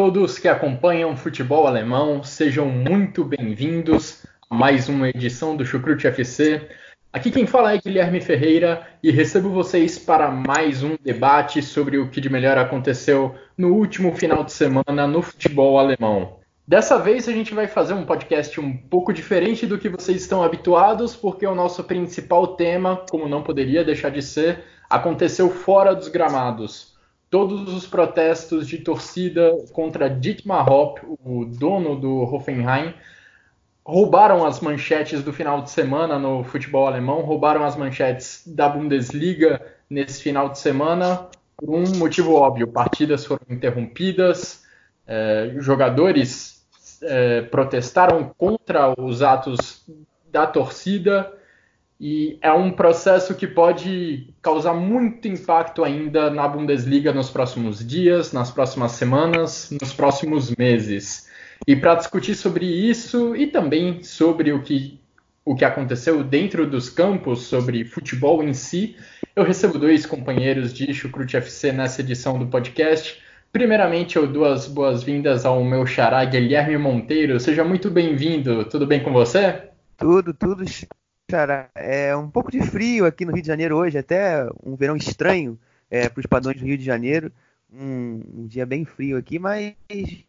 Todos que acompanham futebol alemão, sejam muito bem-vindos a mais uma edição do Chucrute FC. Aqui quem fala é Guilherme Ferreira e recebo vocês para mais um debate sobre o que de melhor aconteceu no último final de semana no futebol alemão. Dessa vez a gente vai fazer um podcast um pouco diferente do que vocês estão habituados, porque o nosso principal tema, como não poderia deixar de ser, aconteceu fora dos gramados todos os protestos de torcida contra Dietmar Hopp, o dono do Hoffenheim, roubaram as manchetes do final de semana no futebol alemão, roubaram as manchetes da Bundesliga nesse final de semana por um motivo óbvio: partidas foram interrompidas, eh, jogadores eh, protestaram contra os atos da torcida e é um processo que pode causar muito impacto ainda na Bundesliga nos próximos dias, nas próximas semanas, nos próximos meses. E para discutir sobre isso e também sobre o que, o que aconteceu dentro dos campos, sobre futebol em si, eu recebo dois companheiros de Chucrute FC nessa edição do podcast. Primeiramente, eu dou as boas-vindas ao meu xará Guilherme Monteiro. Seja muito bem-vindo. Tudo bem com você? Tudo, tudo, cara. É um pouco de frio aqui no Rio de Janeiro hoje, até um verão estranho é, para os padrões do Rio de Janeiro. Um, um, dia bem frio aqui, mas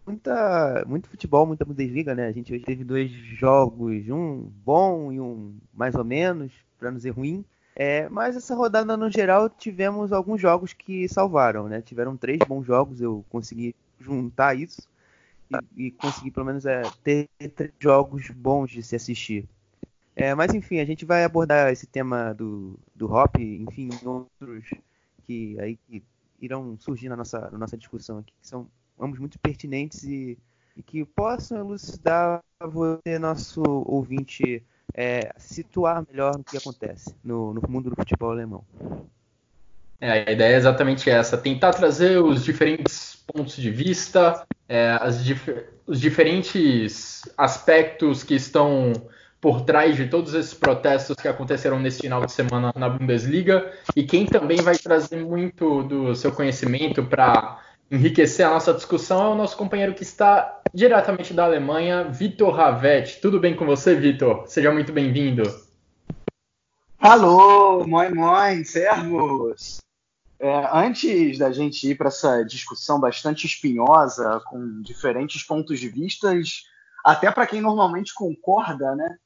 muita, muito futebol, muita Bundesliga, né? A gente hoje teve dois jogos, um bom e um mais ou menos, para não dizer ruim. É, mas essa rodada no geral tivemos alguns jogos que salvaram, né? Tiveram três bons jogos, eu consegui juntar isso e, e consegui pelo menos é, ter três jogos bons de se assistir. É, mas enfim, a gente vai abordar esse tema do, do Hop, enfim, outros que aí que irão surgir na nossa, na nossa discussão aqui, que são ambos muito pertinentes e, e que possam elucidar você, nosso ouvinte, é, situar melhor o que acontece no, no mundo do futebol alemão. É, a ideia é exatamente essa, tentar trazer os diferentes pontos de vista, é, dif os diferentes aspectos que estão por trás de todos esses protestos que aconteceram nesse final de semana na Bundesliga e quem também vai trazer muito do seu conhecimento para enriquecer a nossa discussão é o nosso companheiro que está diretamente da Alemanha, Vitor Ravetti. Tudo bem com você, Vitor? Seja muito bem-vindo. Alô, moin moin, servos! É, antes da gente ir para essa discussão bastante espinhosa, com diferentes pontos de vistas, até para quem normalmente concorda, né?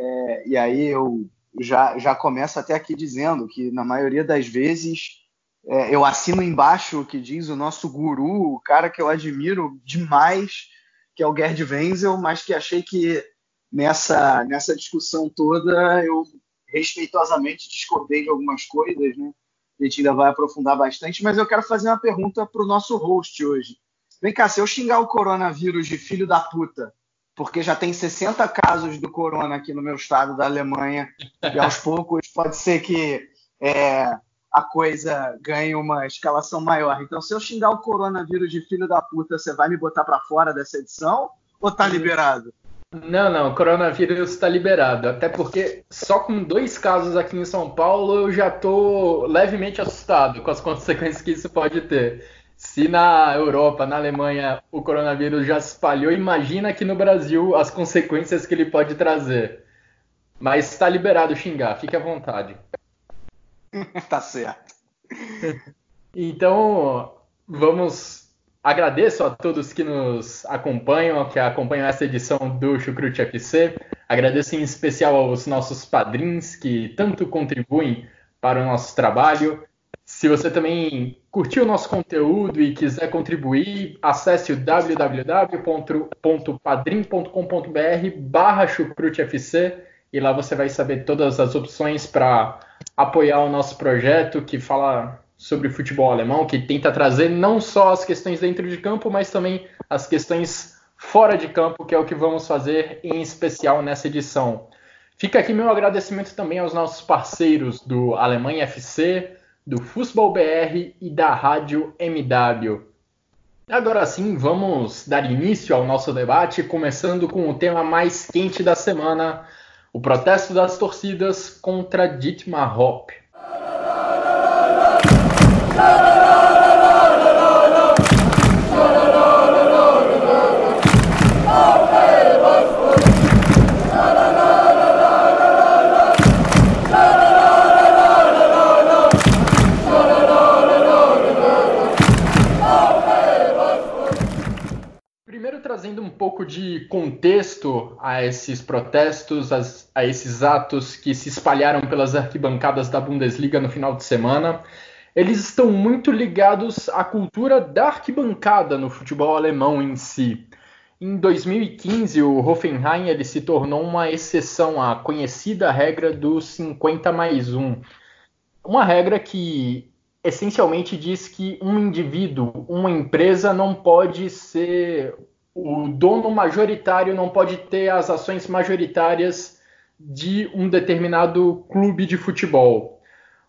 É, e aí eu já, já começo até aqui dizendo que, na maioria das vezes, é, eu assino embaixo o que diz o nosso guru, o cara que eu admiro demais, que é o Gerd Wenzel, mas que achei que nessa, nessa discussão toda eu respeitosamente discordei de algumas coisas, né? A gente ainda vai aprofundar bastante, mas eu quero fazer uma pergunta para o nosso host hoje. Vem cá, se eu xingar o coronavírus de filho da puta, porque já tem 60 casos do corona aqui no meu estado da Alemanha, e aos poucos pode ser que é, a coisa ganhe uma escalação maior. Então, se eu xingar o coronavírus de filho da puta, você vai me botar para fora dessa edição ou tá liberado? Não, não, o coronavírus está liberado. Até porque só com dois casos aqui em São Paulo eu já tô levemente assustado com as consequências que isso pode ter. Se na Europa, na Alemanha, o coronavírus já se espalhou, imagina aqui no Brasil as consequências que ele pode trazer. Mas está liberado xingar, fique à vontade. tá certo. Então, vamos. Agradeço a todos que nos acompanham, que acompanham essa edição do Chucrute FC. Agradeço em especial aos nossos padrinhos que tanto contribuem para o nosso trabalho. Se você também curtiu o nosso conteúdo e quiser contribuir, acesse o www.padrim.com.br barra chucrutefc e lá você vai saber todas as opções para apoiar o nosso projeto que fala sobre futebol alemão, que tenta trazer não só as questões dentro de campo, mas também as questões fora de campo, que é o que vamos fazer em especial nessa edição. Fica aqui meu agradecimento também aos nossos parceiros do Alemanha FC, do Futebol BR e da Rádio MW. Agora sim, vamos dar início ao nosso debate, começando com o tema mais quente da semana, o protesto das torcidas contra Dietmar Hopp. Pouco de contexto a esses protestos, a esses atos que se espalharam pelas arquibancadas da Bundesliga no final de semana. Eles estão muito ligados à cultura da arquibancada no futebol alemão em si. Em 2015, o Hoffenheim ele se tornou uma exceção à conhecida regra dos 50 mais 1. Uma regra que essencialmente diz que um indivíduo, uma empresa não pode ser o dono majoritário, não pode ter as ações majoritárias de um determinado clube de futebol.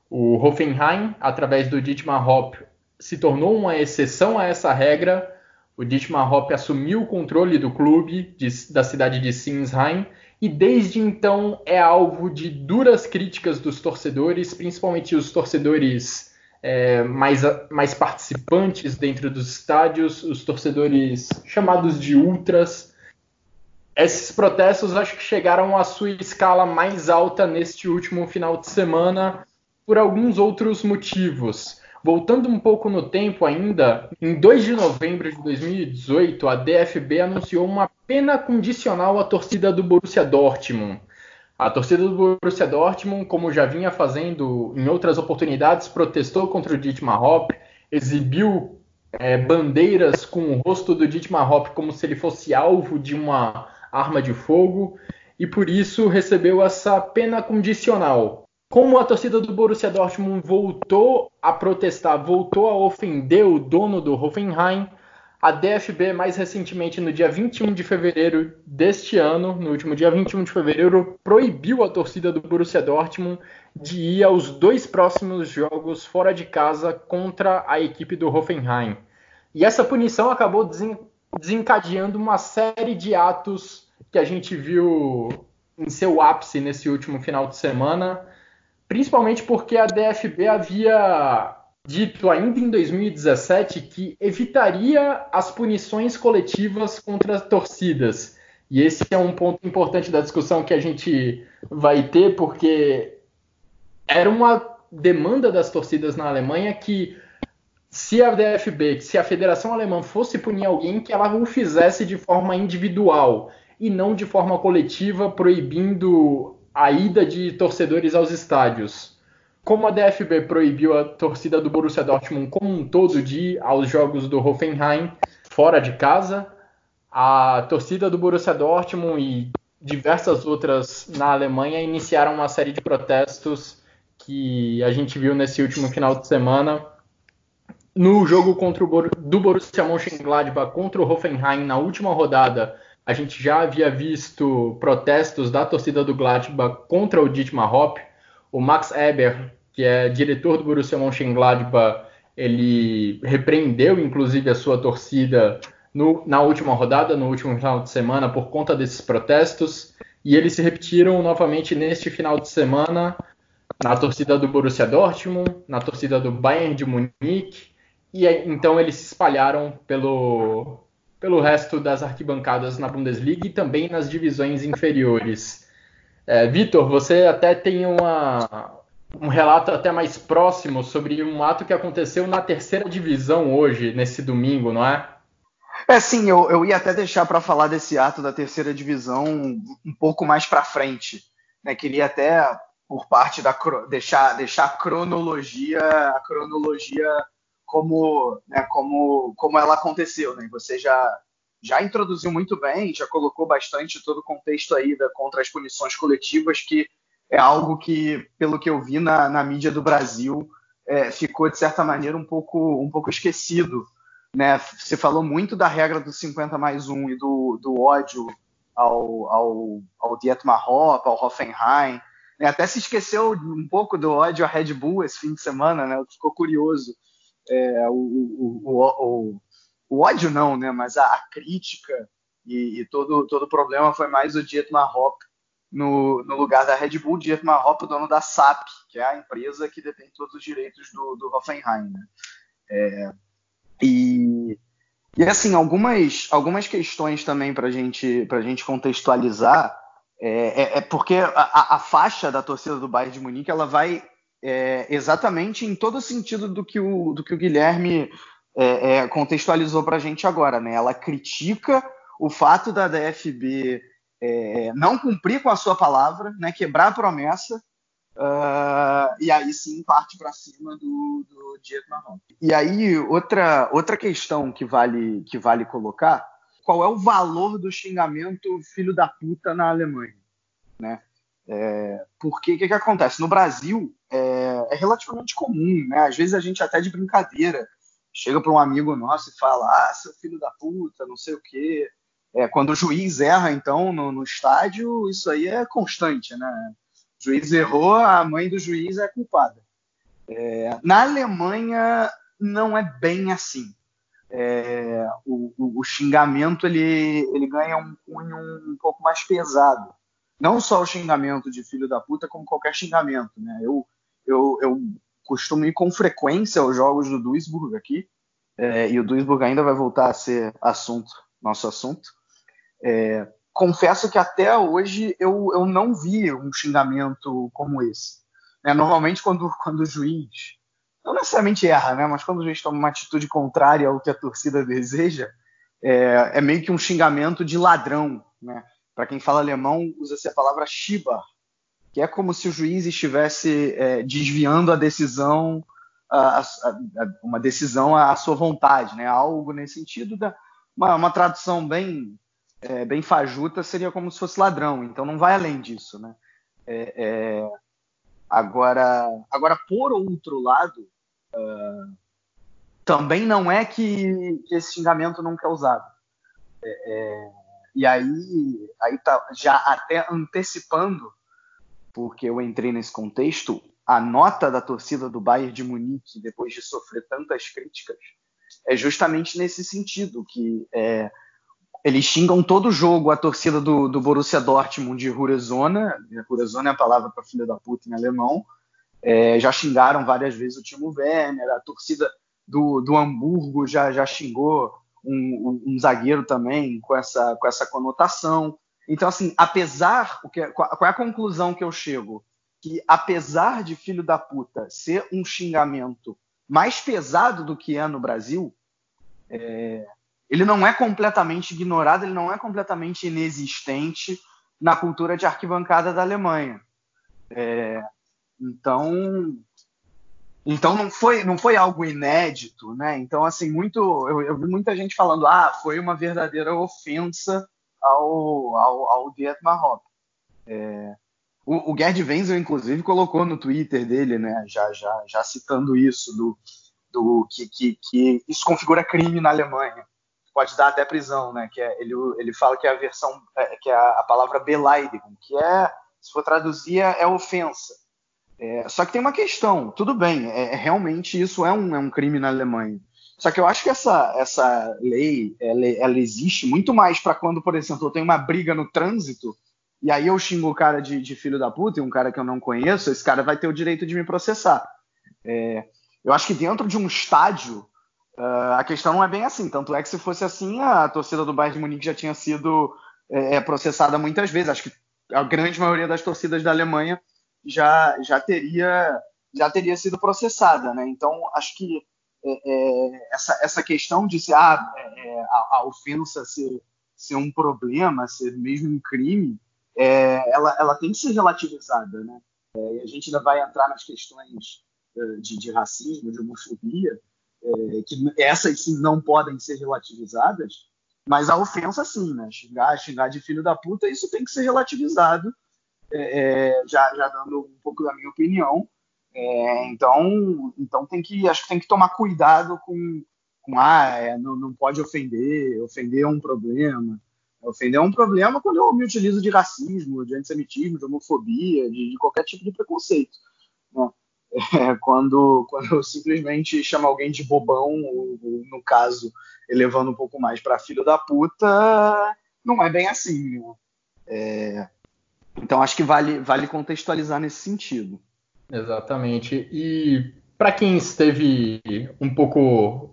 O Hoffenheim, através do Dietmar Hopp, se tornou uma exceção a essa regra. O Dietmar Hopp assumiu o controle do clube de, da cidade de Sinsheim e desde então é alvo de duras críticas dos torcedores, principalmente os torcedores é, mais, mais participantes dentro dos estádios, os torcedores chamados de ultras. Esses protestos acho que chegaram à sua escala mais alta neste último final de semana por alguns outros motivos. Voltando um pouco no tempo ainda, em 2 de novembro de 2018, a DFB anunciou uma pena condicional à torcida do Borussia Dortmund. A torcida do Borussia Dortmund, como já vinha fazendo em outras oportunidades, protestou contra o Dietmar Hopp, exibiu é, bandeiras com o rosto do Dietmar Hopp como se ele fosse alvo de uma arma de fogo e por isso recebeu essa pena condicional. Como a torcida do Borussia Dortmund voltou a protestar, voltou a ofender o dono do Hoffenheim, a DFB, mais recentemente, no dia 21 de fevereiro deste ano, no último dia 21 de fevereiro, proibiu a torcida do Borussia Dortmund de ir aos dois próximos jogos fora de casa contra a equipe do Hoffenheim. E essa punição acabou desencadeando uma série de atos que a gente viu em seu ápice nesse último final de semana, principalmente porque a DFB havia dito ainda em 2017 que evitaria as punições coletivas contra as torcidas. E esse é um ponto importante da discussão que a gente vai ter, porque era uma demanda das torcidas na Alemanha que se a DFB, se a Federação Alemã fosse punir alguém, que ela o fizesse de forma individual e não de forma coletiva, proibindo a ida de torcedores aos estádios. Como a DFB proibiu a torcida do Borussia Dortmund como um todo de ir aos jogos do Hoffenheim fora de casa, a torcida do Borussia Dortmund e diversas outras na Alemanha iniciaram uma série de protestos que a gente viu nesse último final de semana. No jogo contra o Bor do Borussia Mönchengladbach contra o Hoffenheim na última rodada, a gente já havia visto protestos da torcida do Gladbach contra o Dietmar Hopp, o Max Eber, que é diretor do Borussia Mönchengladbach, ele repreendeu inclusive a sua torcida no, na última rodada, no último final de semana, por conta desses protestos, e eles se repetiram novamente neste final de semana na torcida do Borussia Dortmund, na torcida do Bayern de Munique, e então eles se espalharam pelo, pelo resto das arquibancadas na Bundesliga e também nas divisões inferiores. É, Vitor, você até tem uma, um relato até mais próximo sobre um ato que aconteceu na terceira divisão hoje, nesse domingo, não é? É sim, eu, eu ia até deixar para falar desse ato da terceira divisão um pouco mais para frente. Né? Queria até, por parte da deixar, deixar a cronologia, a cronologia como, né, como, como ela aconteceu. Né? Você já, já introduziu muito bem, já colocou bastante todo o contexto aí da, contra as punições coletivas, que é algo que, pelo que eu vi na, na mídia do Brasil, é, ficou, de certa maneira, um pouco, um pouco esquecido. Né? Você falou muito da regra do 50 mais 1 e do, do ódio ao, ao, ao Dietmar Hopp, ao Hoffenheim. Né? Até se esqueceu um pouco do ódio à Red Bull esse fim de semana, né? ficou curioso. É, o, o, o, o, ódio não, né? mas a, a crítica e, e, todo, todo o problema foi mais o Dietmar Hopp no, no lugar da Red Bull, Dietmar Hopp, dono da SAP, que é a empresa que detém todos os direitos do, do Hoffenheim. Né? É, e, e assim, algumas, algumas questões também para gente, a gente contextualizar, é, é, é porque a, a, faixa da torcida do Bayern de Munique ela vai é, exatamente em todo sentido do que o, do que o Guilherme é, é, contextualizou para a gente agora. Né? Ela critica o fato da DFB é, não cumprir com a sua palavra, né? quebrar a promessa Uh, e aí sim parte para cima do, do Diego Marrom. E aí outra outra questão que vale que vale colocar, qual é o valor do xingamento filho da puta na Alemanha, né? É, porque o que, que, acontece no Brasil é, é, relativamente comum, né? Às vezes a gente até de brincadeira chega para um amigo nosso e fala, ah, seu filho da puta, não sei o quê. É, quando o juiz erra, então, no, no estádio, isso aí é constante, né? O juiz errou, a mãe do juiz é culpada. É, na Alemanha não é bem assim. É, o, o, o, xingamento ele, ele ganha um cunho um pouco mais pesado. Não só o xingamento de filho da puta, como qualquer xingamento. Né? Eu, eu, eu costumo ir com frequência aos jogos do Duisburg aqui, é, e o Duisburg ainda vai voltar a ser assunto, nosso assunto. É, confesso que até hoje eu, eu não vi um xingamento como esse. Né? Normalmente, quando, quando o juiz, não necessariamente erra, né? mas quando o juiz toma uma atitude contrária ao que a torcida deseja, é, é meio que um xingamento de ladrão. Né? Para quem fala alemão, usa-se a palavra Shiba, que é como se o juiz estivesse é, desviando a decisão, a, a, a, uma decisão à sua vontade, né? algo nesse sentido, da, uma, uma tradução bem é, bem fajuta seria como se fosse ladrão, então não vai além disso, né? É, é, agora, agora, por outro lado, uh, também não é que, que, esse xingamento nunca é usado. É, e aí, aí tá já até antecipando, porque eu entrei nesse contexto, a nota da torcida do Bayern de Munique, depois de sofrer tantas críticas, é justamente nesse sentido, que é, eles xingam todo jogo a torcida do, do Borussia Dortmund de Huresona. Huresona é a palavra para filha da puta em alemão. É, já xingaram várias vezes o Timo Werner, a torcida do, do Hamburgo já, já xingou um, um, um, zagueiro também com essa, com essa conotação. Então, assim, apesar. O que, qual é a conclusão que eu chego? Que apesar de filho da puta ser um xingamento mais pesado do que é no Brasil, é, ele não é completamente ignorado, ele não é completamente inexistente na cultura de arquibancada da Alemanha. É, então, então não foi não foi algo inédito, né? Então assim muito eu, eu vi muita gente falando ah foi uma verdadeira ofensa ao ao, ao Dietmar Hopp. É, o, o Gerd Wenzel inclusive colocou no Twitter dele, né? Já já já citando isso do do que, que, que isso configura crime na Alemanha pode dar até prisão, né? Que é, ele, ele fala que é a versão, é, que é a, palavra Beleidigung, que é, se for traduzir, é, é ofensa. É, só que tem uma questão, tudo bem, é, realmente isso é um, é um crime na Alemanha. Só que eu acho que essa, essa lei, ela, ela existe muito mais para quando, por exemplo, eu tenho uma briga no trânsito e aí eu xingo o cara de, de, filho da puta e um cara que eu não conheço, esse cara vai ter o direito de me processar. É, eu acho que dentro de um estádio, Uh, a questão não é bem assim. Tanto é que se fosse assim, a torcida do Bayern de Munique já tinha sido é, é, processada muitas vezes. Acho que a grande maioria das torcidas da Alemanha já, já teria já teria sido processada, né? Então acho que é, é essa, essa questão de se ah, é, é, a, a, ofensa ser, ser um problema, ser mesmo um crime, ela, ela tem que ser relativizada, né? e a gente ainda vai entrar nas questões de, de racismo, de homofobia, que essas sim não podem ser relativizadas, Mas a ofensa, sim, né? Xingar, xingar de filho da puta, isso tem que ser relativizado, é, já, já dando um pouco da minha opinião. É, então, então tem que, acho que tem que tomar cuidado com, com ah, é, não, não pode ofender, ofender é um problema. Ofender é um problema quando eu me utilizo de racismo, de antissemitismo, de homofobia, de, de qualquer tipo de preconceito. Né? É, quando, quando eu simplesmente chamo alguém de bobão, ou, ou no caso, elevando um pouco mais para filho da puta, não é bem assim. Né? É, então acho que vale, vale contextualizar nesse sentido. Exatamente. E para quem esteve um pouco.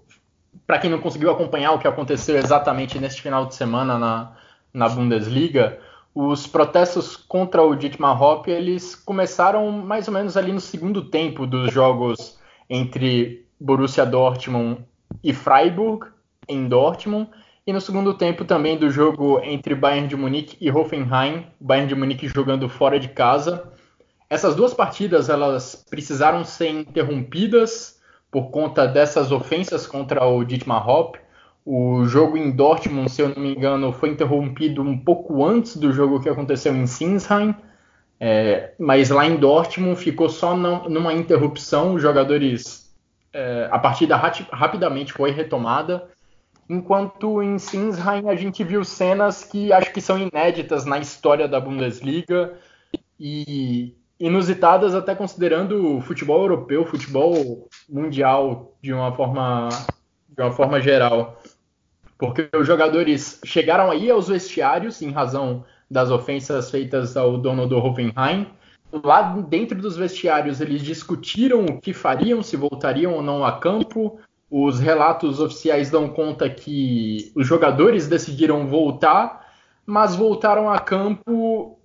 Para quem não conseguiu acompanhar o que aconteceu exatamente neste final de semana na, na Bundesliga, os protestos contra o Dietmar Hopp eles começaram mais ou menos ali no segundo tempo dos jogos entre Borussia Dortmund e Freiburg em Dortmund e no segundo tempo também do jogo entre Bayern de Munique e Hoffenheim, Bayern de Munique jogando fora de casa. Essas duas partidas elas precisaram ser interrompidas por conta dessas ofensas contra o Dietmar Hopp. O jogo em Dortmund, se eu não me engano, foi interrompido um pouco antes do jogo que aconteceu em Sinsheim, é, mas lá em Dortmund ficou só numa interrupção. Os jogadores, é, a partida rapidamente foi retomada, enquanto em Sinsheim a gente viu cenas que acho que são inéditas na história da Bundesliga e inusitadas até considerando o futebol europeu, futebol mundial de uma forma de uma forma geral. Porque os jogadores chegaram aí aos vestiários em razão das ofensas feitas ao dono do Hoffenheim. Lá dentro dos vestiários eles discutiram o que fariam, se voltariam ou não a campo. Os relatos oficiais dão conta que os jogadores decidiram voltar, mas voltaram a campo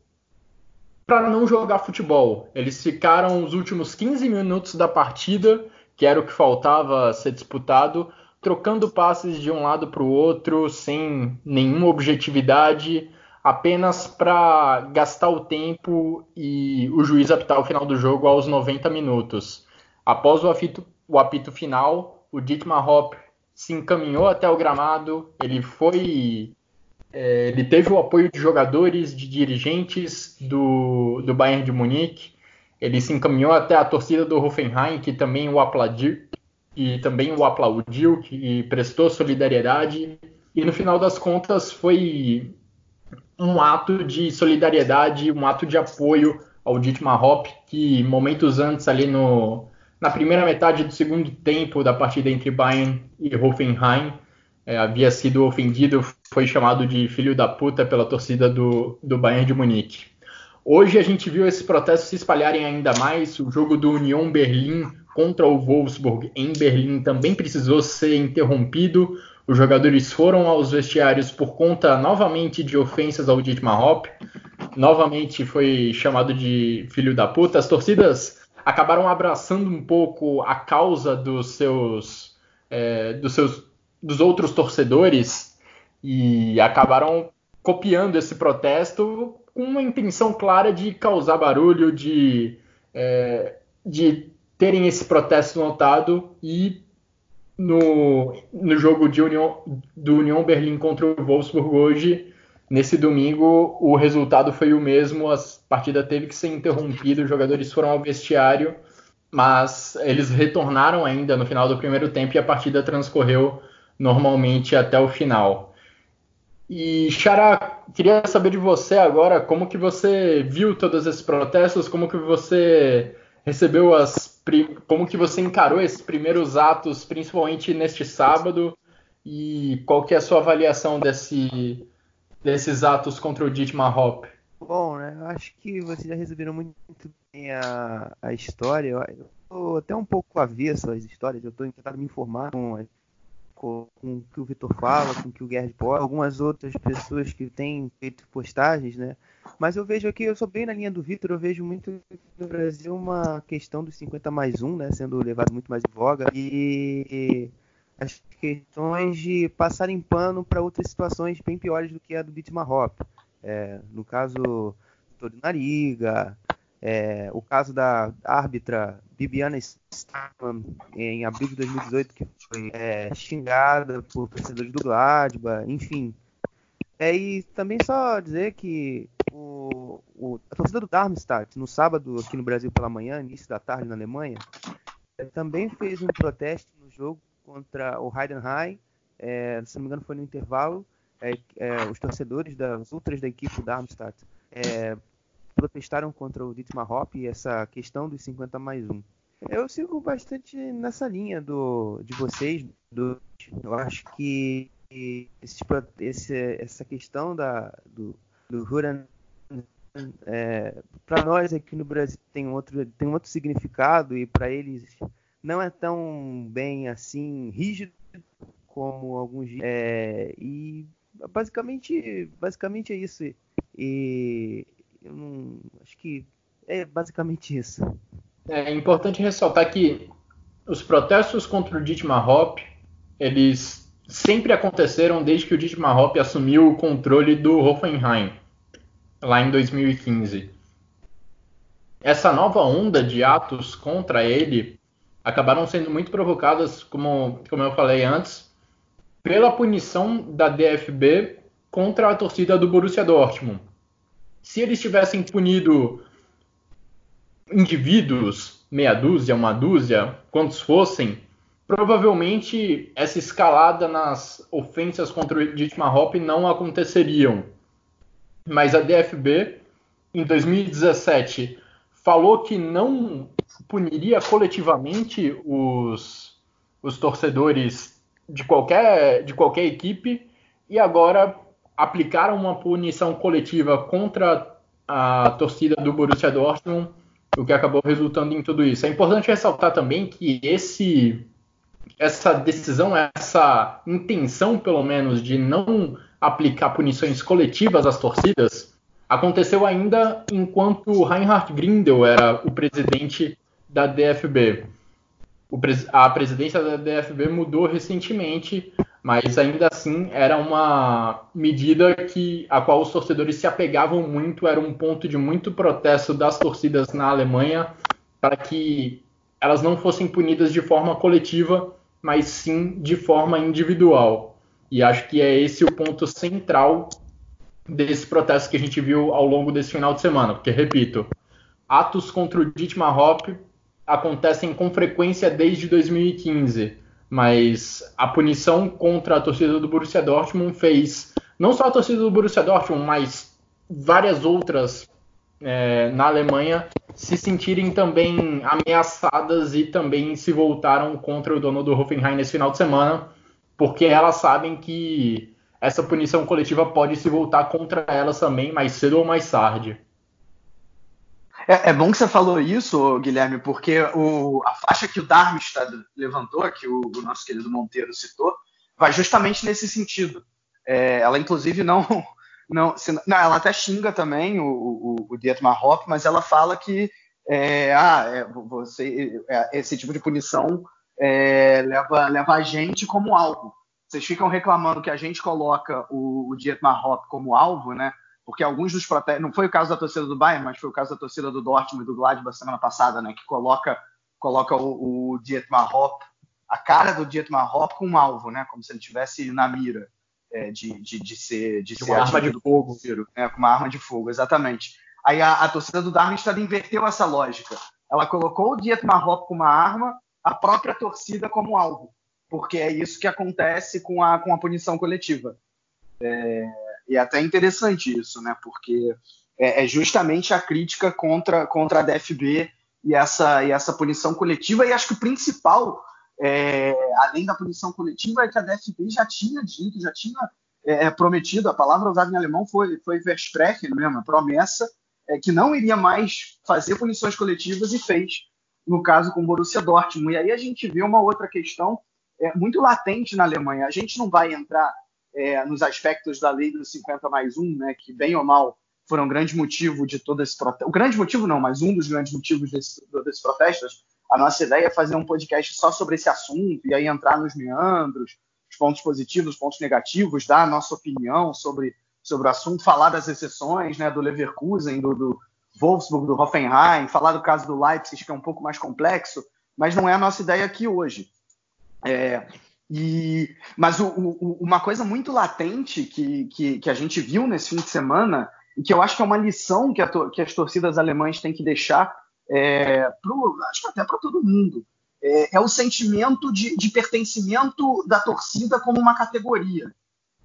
para não jogar futebol. Eles ficaram os últimos 15 minutos da partida, que era o que faltava ser disputado, trocando passes de um lado para o outro, sem nenhuma objetividade, apenas para gastar o tempo e o juiz apitar o final do jogo aos 90 minutos. Após o apito, o apito final, o Dietmar Hopp se encaminhou até o gramado, ele foi é, ele teve o apoio de jogadores, de dirigentes do, do Bayern de Munique. Ele se encaminhou até a torcida do Hoffenheim, que também o aplaudiu, e também o aplaudiu, que prestou solidariedade. E no final das contas foi um ato de solidariedade, um ato de apoio ao Dietmar Hopp, que momentos antes ali no, na primeira metade do segundo tempo da partida entre Bayern e Hoffenheim, é, havia sido ofendido, foi chamado de filho da puta pela torcida do, do Bayern de Munique. Hoje a gente viu esses protestos se espalharem ainda mais. O jogo do Union Berlim contra o Wolfsburg em Berlim também precisou ser interrompido. Os jogadores foram aos vestiários por conta novamente de ofensas ao Dietmar Hopp. Novamente foi chamado de filho da puta. As torcidas acabaram abraçando um pouco a causa dos seus, é, dos seus dos outros torcedores e acabaram copiando esse protesto com uma intenção clara de causar barulho, de, é, de terem esse protesto notado e no, no jogo de União, do União Berlim contra o Wolfsburg hoje, nesse domingo, o resultado foi o mesmo, a partida teve que ser interrompida, os jogadores foram ao vestiário, mas eles retornaram ainda no final do primeiro tempo e a partida transcorreu normalmente até o final. E Xará, queria saber de você agora como que você viu todos esses protestos, como que você recebeu as como que você encarou esses primeiros atos, principalmente neste sábado, e qual que é a sua avaliação desse, desses atos contra o Dietmar Hopp? Bom, né, eu acho que vocês já resumiram muito bem a, a história. Eu estou até um pouco avesso às histórias, eu estou tentando me informar com as com, o que o Vitor fala, com o que o Guerra pode, algumas outras pessoas que têm feito postagens, né? Mas eu vejo aqui, eu sou bem na linha do Vitor, eu vejo muito no Brasil uma questão dos 50 mais 1, né? Sendo levado muito mais em voga. E as questões de passarem pano para outras situações bem piores do que a do Bitmar Hop. É, no caso, Tori Nariga, É, o caso da árbitra Bibiana Starman, em abril de 2018, que foi é, xingada por torcedores do Gladbach, enfim. É, e também só dizer que o, o, a torcida do Darmstadt, no sábado aqui no Brasil pela manhã, início da tarde na Alemanha, é, também fez um protesto no jogo contra o Heidenheim, é, se não me engano foi no intervalo, é, é, os torcedores das ultras da equipe do Darmstadt é, protestaram contra o Dietmar Hopp e essa questão dos 50 mais 1. Eu sigo bastante nessa linha do, de vocês. Do, eu acho que esse, esse, essa questão da, do, do Huran é, para nós aqui no Brasil tem outro, tem outro significado e para eles não é tão bem assim rígido como alguns é, e basicamente basicamente é isso e eu não acho que é basicamente isso é importante ressaltar que os protestos contra o Dietmar Hopp eles sempre aconteceram desde que o Dietmar Hopp assumiu o controle do Hoffenheim lá em 2015. Essa nova onda de atos contra ele acabaram sendo muito provocadas, como, como eu falei antes, pela punição da DFB contra a torcida do Borussia Dortmund. Se eles tivessem punido indivíduos, meia dúzia, uma dúzia, quantos fossem, provavelmente essa escalada nas ofensas contra o Dietmar Hopp não aconteceriam. Mas a DFB, em 2017, falou que não puniria coletivamente os, os torcedores de qualquer, de qualquer equipe e agora aplicaram uma punição coletiva contra a torcida do Borussia Dortmund, o que acabou resultando em tudo isso. É importante ressaltar também que esse essa decisão, essa intenção, pelo menos, de não aplicar punições coletivas às torcidas aconteceu ainda enquanto Reinhard Grindel era o presidente da DFB. a presidência da DFB mudou recentemente, mas ainda assim era uma medida que a qual os torcedores se apegavam muito, era um ponto de muito protesto das torcidas na Alemanha para que elas não fossem punidas de forma coletiva, mas sim de forma individual. E acho que é esse o ponto central desse protesto que a gente viu ao longo desse final de semana. Porque, repito, atos contra o Dietmar Hopp acontecem com frequência desde 2015, mas a punição contra a torcida do Borussia Dortmund fez não só a torcida do Borussia Dortmund, mas várias outras é, na Alemanha se sentirem também ameaçadas e também se voltaram contra o dono do Hoffenheim nesse final de semana porque elas sabem que essa punição coletiva pode se voltar contra elas também, mais cedo ou mais tarde. É, é bom que você falou isso, Guilherme, porque o, a faixa que o Darmstadt levantou, que o, o, nosso querido Monteiro citou, vai justamente nesse sentido. É, ela, inclusive, não. Não, se, não, ela até xinga também o, o, o Dietmar Hopp, mas ela fala que é, ah, é, você, é, esse tipo de punição é, leva, leva a gente como alvo. Vocês ficam reclamando que a gente coloca o, o Dietmar Hopp como alvo, né? Porque alguns dos protestos, não foi o caso da torcida do Bayern, mas foi o caso da torcida do Dortmund e do Gladbach semana passada, né? Que coloca, coloca o, o Dietmar Hopp, a cara do Dietmar Hopp com um alvo, né? Como se ele tivesse na mira é, de, de, de ser de, de ser uma arma de fogo, né? Com uma arma de fogo, exatamente. Aí a, a torcida do Darmstadt inverteu essa lógica. Ela colocou o Dietmar Hopp com uma arma a própria torcida como alvo, porque é isso que acontece com a, com a punição coletiva. É, e é até interessante isso, né? Porque é, é, justamente a crítica contra, contra a DFB e essa, e essa punição coletiva. E acho que o principal, é, além da punição coletiva, é que a DFB já tinha dito, já tinha é, prometido, a palavra usada em alemão foi, foi Versprechen mesmo, a promessa, é, que não iria mais fazer punições coletivas e fez no caso com o Borussia Dortmund. E aí a gente vê uma outra questão é, muito latente na Alemanha. A gente não vai entrar é, nos aspectos da lei dos 50 mais 1, né, que bem ou mal foram um grande motivo de todo esse protesto. O grande motivo não, mas um dos grandes motivos desse, desses protestos. A nossa ideia é fazer um podcast só sobre esse assunto e aí entrar nos meandros, os pontos positivos, os pontos negativos, dar a nossa opinião sobre, sobre o assunto, falar das exceções, né, do Leverkusen, do, do Wolfsburg, do Hoffenheim, falar do caso do Leipzig, que é um pouco mais complexo, mas não é a nossa ideia aqui hoje. É, e, mas o, o, uma coisa muito latente que, que, que, a gente viu nesse fim de semana, e que eu acho que é uma lição que, a, que as torcidas alemães têm que deixar, é, pro, acho que até para todo mundo, é, é, o sentimento de, de, pertencimento da torcida como uma categoria.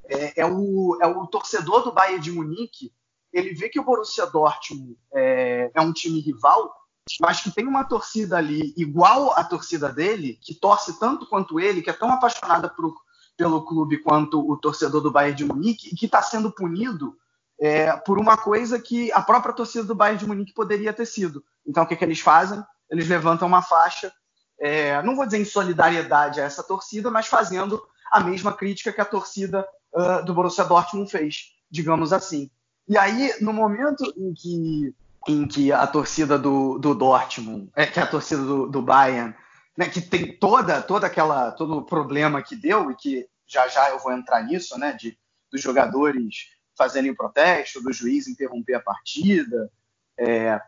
É, é, o, é o torcedor do Bayern de Munique, ele vê que o Borussia Dortmund é, é um time rival, mas que tem uma torcida ali igual à torcida dele, que torce tanto quanto ele, que é tão apaixonada por, pelo clube quanto o torcedor do Bayern de Munique, e que está sendo punido é, por uma coisa que a própria torcida do Bayern de Munique poderia ter sido. Então, o que, que eles fazem? Eles levantam uma faixa, é, não vou dizer em solidariedade a essa torcida, mas fazendo a mesma crítica que a torcida uh, do Borussia Dortmund fez, digamos assim. E aí, no momento em que em que a torcida do, do Dortmund, é, que a torcida do, do Bayern, né, que tem toda, toda aquela, todo o problema que deu, e que já já eu vou entrar nisso, né, de, dos jogadores fazerem protesto, do juiz interromper a partida, é,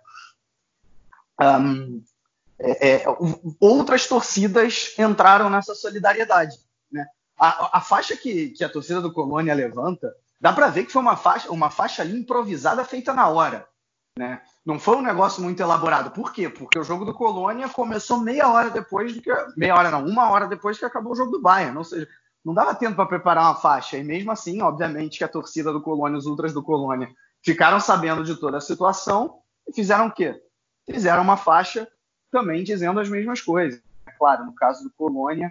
um, é, é outras torcidas entraram nessa solidariedade. Né? A, a, faixa que, que a torcida do Colônia levanta, dá para ver que foi uma faixa, uma faixa ali improvisada feita na hora. Né? Não foi um negócio muito elaborado. Por quê? Porque o jogo do Colônia começou meia hora depois de que. Meia hora não, uma hora depois que acabou o jogo do Bayern. Ou seja, não dava tempo para preparar uma faixa. E mesmo assim, obviamente, que a torcida do Colônia, os ultras do Colônia, ficaram sabendo de toda a situação e fizeram o quê? Fizeram uma faixa também dizendo as mesmas coisas. Claro, no caso do Colônia,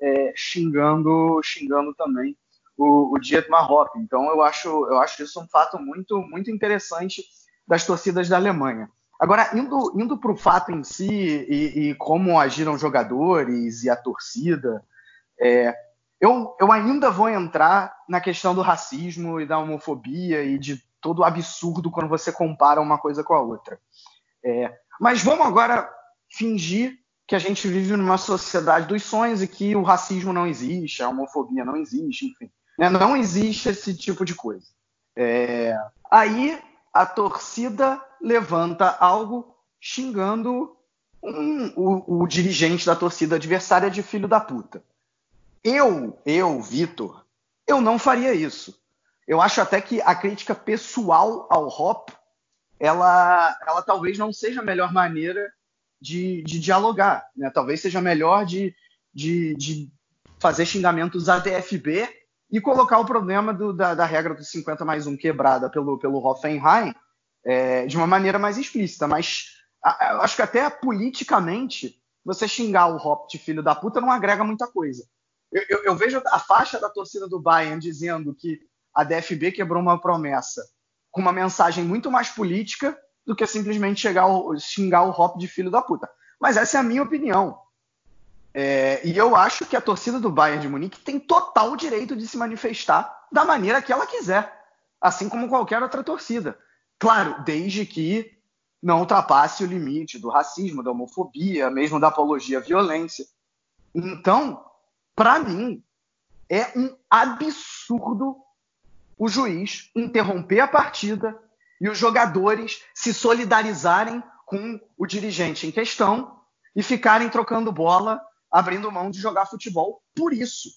é, xingando, xingando também o, o Dietmar Hopp. Então eu acho, eu acho isso um fato muito, muito interessante das torcidas da Alemanha. Agora, indo, indo para o fato em si e, e, como agiram jogadores e a torcida, é, eu, eu ainda vou entrar na questão do racismo e da homofobia e de todo o absurdo quando você compara uma coisa com a outra. É, mas vamos agora fingir que a gente vive numa sociedade dos sonhos e que o racismo não existe, a homofobia não existe, enfim. Né? Não existe esse tipo de coisa. É, aí a torcida levanta algo xingando um, o, o, dirigente da torcida adversária de filho da puta. Eu, eu, Vitor, eu não faria isso. Eu acho até que a crítica pessoal ao Hop, ela, ela talvez não seja a melhor maneira de, de dialogar. Né? Talvez seja melhor de, de, de fazer xingamentos ADFB e colocar o problema do, da, da, regra dos 50 mais 1 quebrada pelo, pelo Hoffenheim é, de uma maneira mais explícita. Mas a, acho que até politicamente você xingar o Hop de filho da puta não agrega muita coisa. Eu, eu, eu, vejo a faixa da torcida do Bayern dizendo que a DFB quebrou uma promessa com uma mensagem muito mais política do que simplesmente chegar o, xingar o Hop de filho da puta. Mas essa é a minha opinião. É, e eu acho que a torcida do Bayern de Munique tem total direito de se manifestar da maneira que ela quiser, assim como qualquer outra torcida. Claro, desde que não ultrapasse o limite do racismo, da homofobia, mesmo da apologia à violência. Então, para mim, é um absurdo o juiz interromper a partida e os jogadores se solidarizarem com o dirigente em questão e ficarem trocando bola abrindo mão de jogar futebol por isso.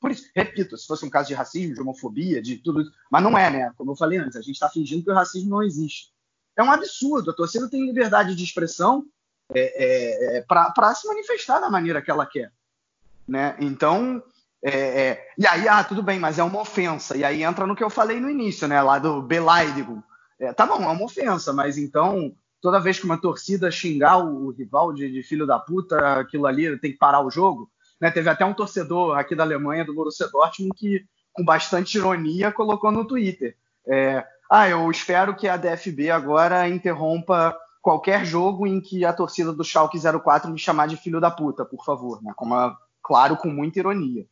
Por isso, repito, se fosse um caso de racismo, de homofobia, de tudo isso, mas não é, né? Como eu falei antes, a gente está fingindo que o racismo não existe. É um absurdo. A torcida tem liberdade de expressão é, é, é para se manifestar da maneira que ela quer. Né? Então, é, é, e aí, ah, tudo bem, mas é uma ofensa. E aí entra no que eu falei no início, né? Lá do Beleidigung. É, tá bom, é uma ofensa, mas então toda vez que uma torcida xingar o, rival de, de, filho da puta, aquilo ali tem que parar o jogo. Né? Teve até um torcedor aqui da Alemanha, do Borussia Dortmund, que com bastante ironia colocou no Twitter. É, ah, eu espero que a DFB agora interrompa qualquer jogo em que a torcida do Schalke 04 me chamar de filho da puta, por favor. Né? Como, claro, com muita ironia.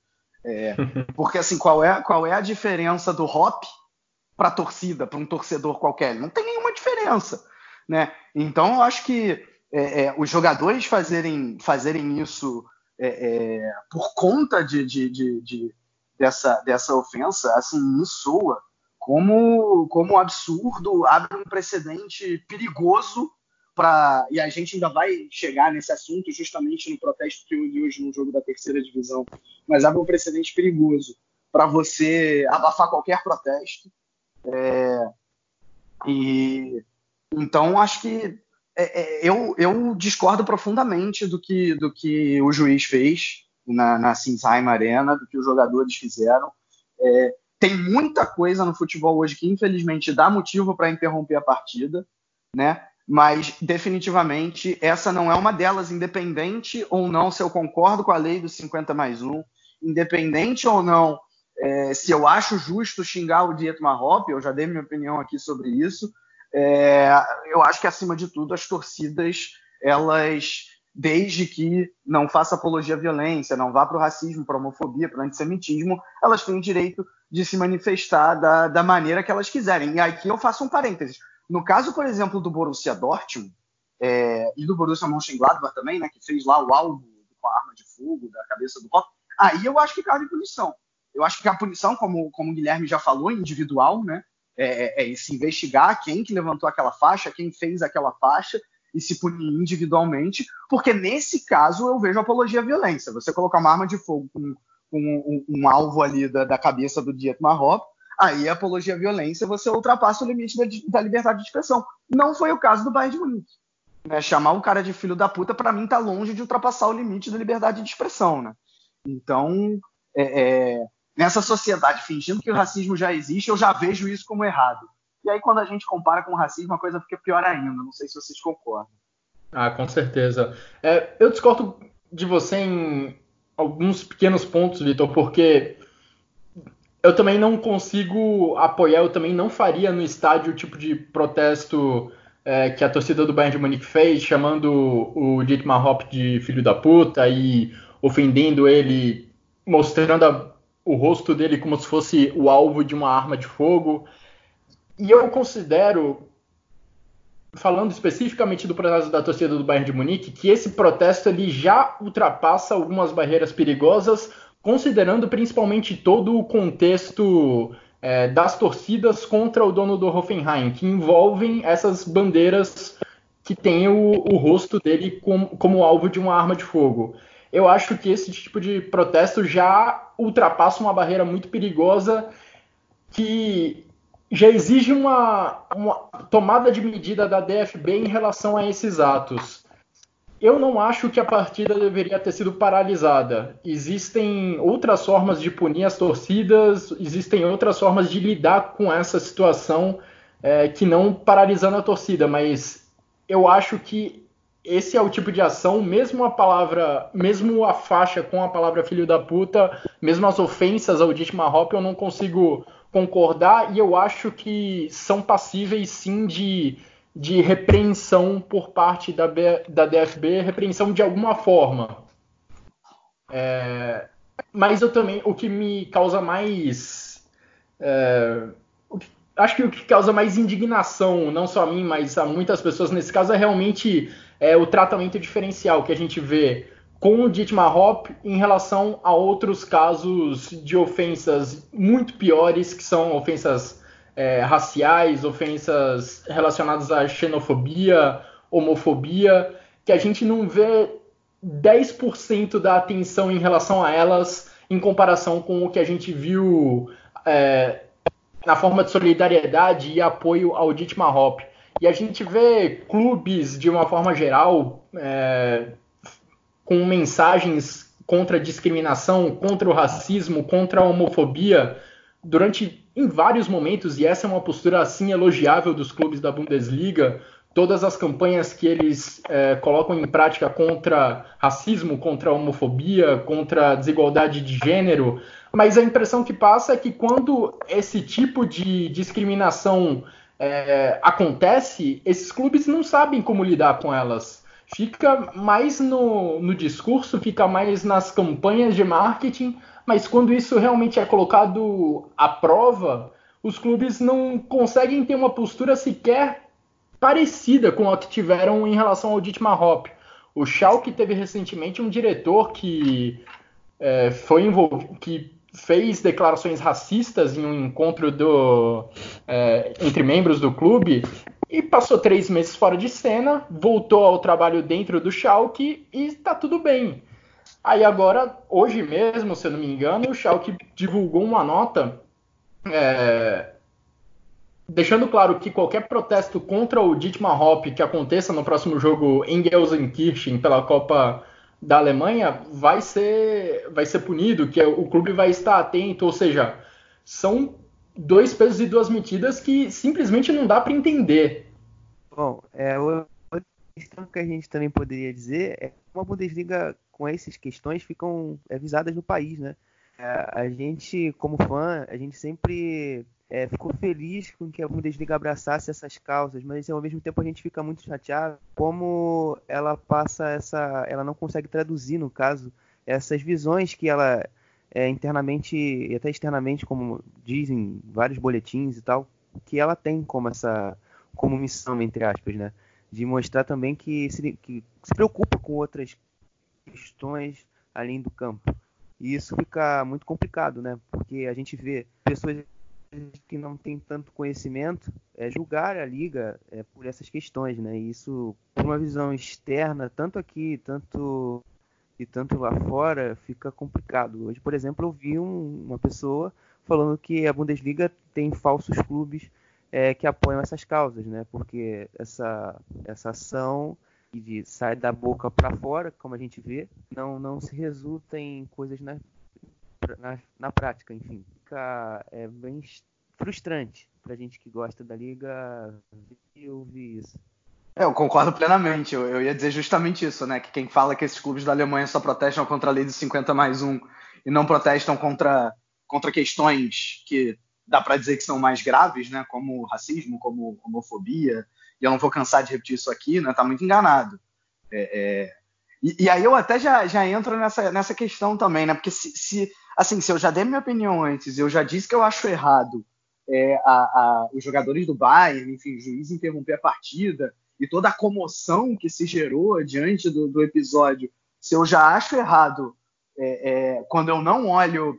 É, porque assim, qual é, qual é a diferença do Hop para a torcida, para um torcedor qualquer? Não tem nenhuma diferença. Né? Então, eu acho que é, é, os jogadores fazerem, fazerem isso é, é por conta de, de, de, de, dessa, dessa ofensa, assim, me soa como, como absurdo, abre um precedente perigoso para. E a gente ainda vai chegar nesse assunto justamente no protesto que houve hoje no jogo da terceira divisão, mas abre um precedente perigoso para você abafar qualquer protesto. É, e então acho que é, é, eu, eu discordo profundamente do que, do que o juiz fez na, na Sinsheim Arena, do que os jogadores fizeram. É, tem muita coisa no futebol hoje que infelizmente dá motivo para interromper a partida, né? Mas definitivamente essa não é uma delas, independente ou não se eu concordo com a lei dos 50 mais 1, independente ou não é, se eu acho justo xingar o Dietmar Hopp, eu já dei minha opinião aqui sobre isso. É, eu acho que acima de tudo as torcidas elas desde que não faça apologia à violência, não vá para o racismo, para a homofobia, para o antissemitismo, elas têm o direito de se manifestar da, da maneira que elas quiserem. E aqui eu faço um parênteses. No caso, por exemplo, do Borussia Dortmund é, e do Borussia Mönchengladbach também, né, que fez lá o alvo com a arma de fogo da cabeça do Rock, aí eu acho que cabe punição. Eu acho que a punição, como, como o Guilherme já falou, individual, né, é, é, é se investigar quem que levantou aquela faixa, quem fez aquela faixa, e se punir individualmente, porque nesse caso eu vejo apologia à violência. Você colocar uma arma de fogo com, com um, um, alvo ali da, da cabeça do Dietmar Hopp, aí a apologia à violência você ultrapassa o limite da, da, liberdade de expressão. Não foi o caso do Bayern de Munique. Né? Chamar um cara de filho da puta, para mim, tá longe de ultrapassar o limite da liberdade de expressão. Né? Então, é, é, nessa sociedade, fingindo que o racismo já existe, eu já vejo isso como errado. E aí, quando a gente compara com o racismo, a coisa fica pior ainda. Não sei se vocês concordam. Ah, com certeza. É, eu discordo de você em alguns pequenos pontos, Vitor, porque eu também não consigo apoiar, eu também não faria no estádio o tipo de protesto é, que a torcida do Bayern de Munique fez, chamando o Dietmar Hopp de filho da puta e ofendendo ele, mostrando a, o rosto dele como se fosse o alvo de uma arma de fogo. E eu considero, falando especificamente do protesto da torcida do Bayern de Munique, que esse protesto ele já ultrapassa algumas barreiras perigosas, considerando principalmente todo o contexto é, das torcidas contra o dono do Hoffenheim, que envolvem essas bandeiras que têm o, o rosto dele como, como alvo de uma arma de fogo. Eu acho que esse tipo de protesto já ultrapassa uma barreira muito perigosa que já exige uma, uma, tomada de medida da DFB em relação a esses atos. Eu não acho que a partida deveria ter sido paralisada. Existem outras formas de punir as torcidas, existem outras formas de lidar com essa situação é, que não paralisando a torcida, mas eu acho que esse é o tipo de ação, mesmo a palavra, mesmo a faixa com a palavra filho da puta, mesmo as ofensas ao Dietmar Hopp, eu não consigo concordar e eu acho que são passíveis sim de, de repreensão por parte da, B, da DFB, repreensão de alguma forma. É, mas eu também, o que me causa mais. É, acho que o que causa mais indignação, não só a mim, mas a muitas pessoas nesse caso, é realmente é, o tratamento diferencial que a gente vê com o Dietmar Hopp em relação a outros casos de ofensas muito piores, que são ofensas é, raciais, ofensas relacionadas à xenofobia, homofobia, que a gente não vê 10% da atenção em relação a elas em comparação com o que a gente viu é, na forma de solidariedade e apoio ao Dietmar Hopp. E a gente vê clubes, de uma forma geral, é, com mensagens contra a discriminação, contra o racismo, contra a homofobia durante em vários momentos e essa é uma postura assim elogiável dos clubes da Bundesliga. Todas as campanhas que eles é, colocam em prática contra racismo, contra homofobia, contra desigualdade de gênero, mas a impressão que passa é que quando esse tipo de discriminação é, acontece, esses clubes não sabem como lidar com elas fica mais no, no discurso, fica mais nas campanhas de marketing, mas quando isso realmente é colocado à prova, os clubes não conseguem ter uma postura sequer parecida com a que tiveram em relação ao Dietmar Hopp. O Schalke teve recentemente um diretor que é, foi envolvido, que fez declarações racistas em um encontro do, é, entre membros do clube e passou três meses fora de cena, voltou ao trabalho dentro do Schalke e está tudo bem. Aí agora, hoje mesmo, se eu não me engano, o Schalke divulgou uma nota é, deixando claro que qualquer protesto contra o Dietmar Hopp que aconteça no próximo jogo em Gelsenkirchen pela Copa da Alemanha vai ser, vai ser punido, que o clube vai estar atento, ou seja, são dois pesos e duas medidas que simplesmente não dá para entender. Bom, é, outra questão que a gente também poderia dizer é que uma Bundesliga com essas questões ficam avisadas no país, né? É, a gente, como fã, a gente sempre é, ficou feliz com que a Bundesliga abraçasse essas causas, mas ao mesmo tempo a gente fica muito chateado como ela passa essa, ela não consegue traduzir, no caso, essas visões que ela é, internamente e até externamente, como dizem vários boletins e tal, que ela tem como essa, como missão entre aspas, né, de mostrar também que se, que se preocupa com outras questões além do campo. E isso fica muito complicado, né? Porque a gente vê pessoas que não tem tanto conhecimento é julgar a liga é, por essas questões, né? E isso, por uma visão externa, tanto aqui, tanto e tanto lá fora, fica complicado. Hoje, por exemplo, eu vi um, uma pessoa falando que a Bundesliga tem falsos clubes é, que apoiam essas causas, né? Porque essa essa ação de sai da boca para fora, como a gente vê, não não se resulta em coisas na, na, na prática, enfim fica é, bem frustrante pra gente que gosta da liga ouvir isso. É, eu concordo plenamente. Eu, eu, ia dizer justamente isso, né? Que quem fala que esses clubes da Alemanha só protestam contra a lei de 50 mais 1 e não protestam contra, contra questões que dá para dizer que são mais graves, né? Como racismo, como homofobia. E eu não vou cansar de repetir isso aqui, né? Tá muito enganado. É, é... E, e, aí eu até já, já entro nessa, nessa questão também, né? Porque se, se assim, se eu já dei minha opinião antes, eu já disse que eu acho errado é, a, a, os jogadores do Bayern, enfim, o juiz interromper a partida e toda a comoção que se gerou diante do, do episódio, se eu já acho errado é, é, quando eu não olho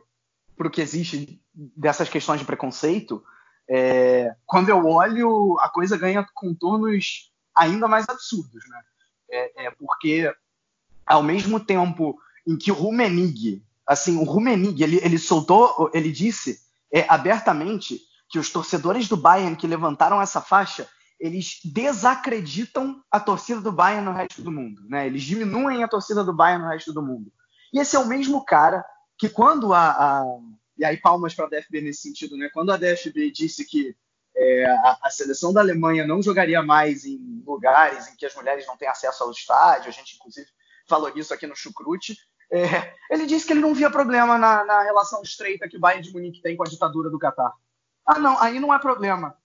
para o que existe dessas questões de preconceito, é, quando eu olho, a coisa ganha contornos ainda mais absurdos, né? É, é porque, ao mesmo tempo em que o Rumenig assim, o Rummenigge, ele, ele soltou, ele disse é, abertamente que os torcedores do Bayern que levantaram essa faixa, eles desacreditam a torcida do Bayern no resto do mundo, né? Eles diminuem a torcida do Bayern no resto do mundo. E esse é o mesmo cara que quando a, a e aí palmas para a DFB nesse sentido, né? Quando a DFB disse que é, a, a, seleção da Alemanha não jogaria mais em lugares em que as mulheres não têm acesso ao estádio, a gente inclusive falou isso aqui no Chucrute, é, ele disse que ele não via problema na, na, relação estreita que o Bayern de Munique tem com a ditadura do Catar. Ah, não, aí não é problema.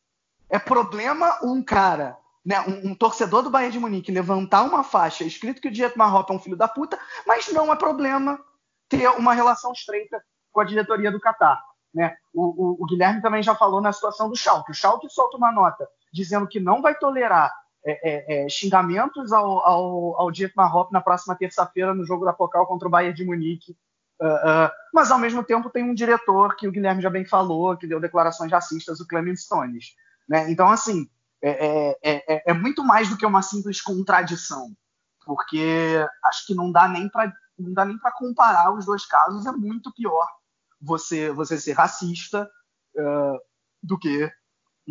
É problema um cara, né, um, um torcedor do Bayern de Munique levantar uma faixa escrito que o Dietmar Hopp é um filho da puta, mas não é problema ter uma relação estreita com a diretoria do Catar. Né? O, o, o Guilherme também já falou na situação do Schalke. O Schalke solta uma nota dizendo que não vai tolerar é, é, é, xingamentos ao, ao, ao Dietmar Hopp na próxima terça-feira no jogo da Pocal contra o Bayern de Munique. Uh, uh, mas ao mesmo tempo tem um diretor que o Guilherme já bem falou, que deu declarações racistas, o Clement Stones. Né? Então, assim, é, é, é, é, muito mais do que uma simples contradição, porque acho que não dá nem para não dá nem para comparar os dois casos. É muito pior você você ser racista uh, do que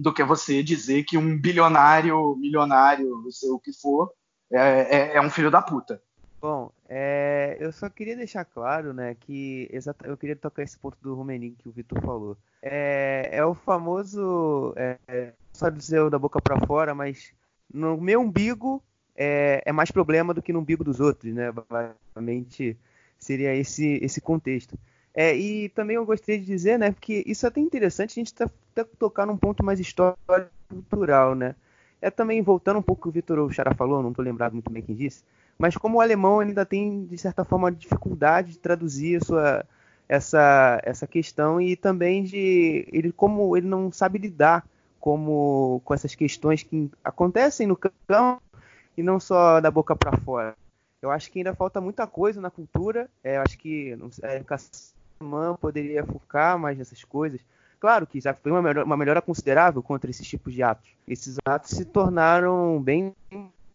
do que você dizer que um bilionário, milionário, não sei o que for, é, é, é um filho da puta. Bom, é, eu só queria deixar claro, né, que eu queria tocar esse ponto do Rumenig que o Vitor falou. É, é o famoso, é, só dizer da boca para fora, mas no meu umbigo é, é mais problema do que no umbigo dos outros, né? Basicamente seria esse esse contexto. É, e também eu gostaria de dizer, né, porque isso é até interessante, a gente está tá tocar num ponto mais histórico cultural, né? É também voltando um pouco que o Vitor Xará falou, não estou lembrado muito bem quem disse, mas como o alemão ainda tem, de certa forma, dificuldade de traduzir sua, essa, essa questão e também de ele como ele não sabe lidar como com essas questões que acontecem no campo e não só da boca para fora. Eu acho que ainda falta muita coisa na cultura. É, eu acho que a alemã poderia focar mais nessas coisas. Claro que já foi uma melhora, uma melhora considerável contra esses tipos de atos. Esses atos se tornaram bem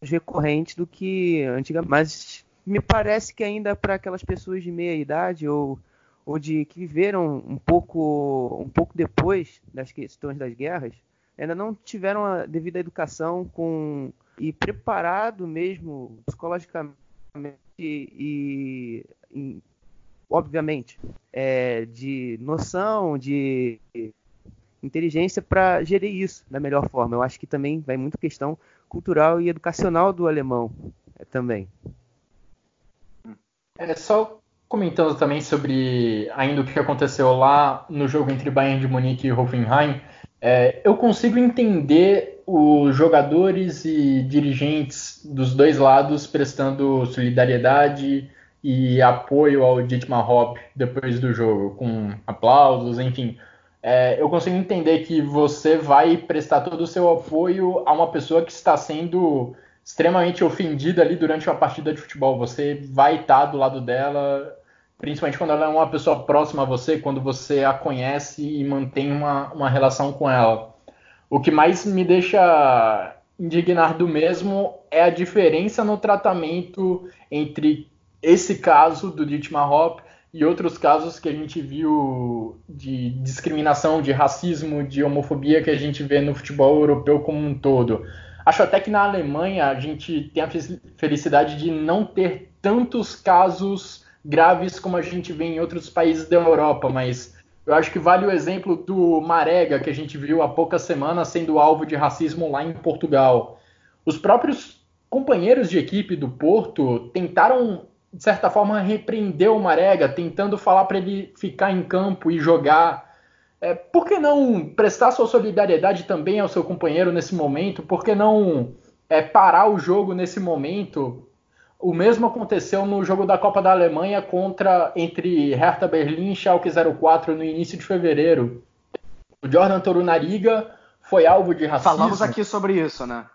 recorrentes do que antigamente. Mas me parece que ainda para aquelas pessoas de meia idade ou, ou de que viveram um pouco, um pouco depois das questões das guerras, ainda não tiveram a devida educação com e preparado mesmo psicologicamente e, e obviamente é, de noção de inteligência para gerir isso da melhor forma. Eu acho que também vai muito questão cultural e educacional do alemão é, também. É só comentando também sobre ainda o que aconteceu lá no jogo entre Bayern de Munique e Hoffenheim. É, eu consigo entender os jogadores e dirigentes dos dois lados prestando solidariedade e apoio ao Dietmar Hopp depois do jogo, com aplausos, enfim. É, eu consigo entender que você vai prestar todo o seu apoio a uma pessoa que está sendo extremamente ofendida ali durante uma partida de futebol. Você vai estar do lado dela, principalmente quando ela é uma pessoa próxima a você, quando você a conhece e mantém uma, uma relação com ela. O que mais me deixa indignado mesmo é a diferença no tratamento entre esse caso do Dietmar Hopp e outros casos que a gente viu de discriminação, de racismo, de homofobia que a gente vê no futebol europeu como um todo. Acho até que na Alemanha a gente tem a felicidade de não ter tantos casos graves como a gente vê em outros países da Europa, mas eu acho que vale o exemplo do Marega, que a gente viu há poucas semanas sendo alvo de racismo lá em Portugal. Os próprios companheiros de equipe do Porto tentaram, de certa forma, repreender o Marega, tentando falar para ele ficar em campo e jogar é, por que não prestar sua solidariedade também ao seu companheiro nesse momento? Por que não é, parar o jogo nesse momento? O mesmo aconteceu no jogo da Copa da Alemanha contra entre Hertha Berlim e Schalke 04 no início de fevereiro. O Jordan Torunariga foi alvo de racismo. Falamos aqui sobre isso, né?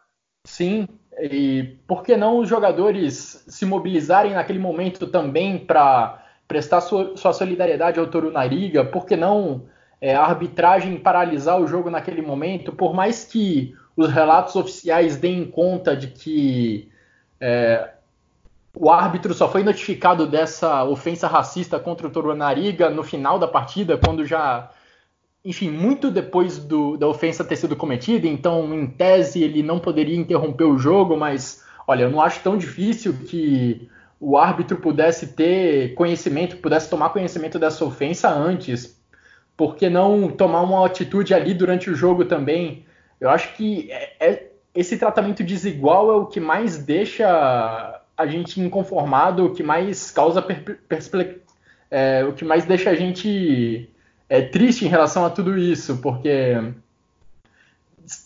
Sim, e por que não os jogadores se mobilizarem naquele momento também para prestar sua, sua solidariedade ao Torunariga? Por que não é, a arbitragem paralisar o jogo naquele momento, por mais que os relatos oficiais deem conta de que é, o árbitro só foi notificado dessa ofensa racista contra o Torunariga no final da partida, quando já, enfim, muito depois do, da ofensa ter sido cometida, então, em tese, ele não poderia interromper o jogo, mas, olha, eu não acho tão difícil que o árbitro pudesse ter conhecimento, pudesse tomar conhecimento dessa ofensa antes, por que não tomar uma atitude ali durante o jogo também? Eu acho que é, é, esse tratamento desigual é o que mais deixa a gente inconformado, o que mais causa é, o que mais deixa a gente é, triste em relação a tudo isso, porque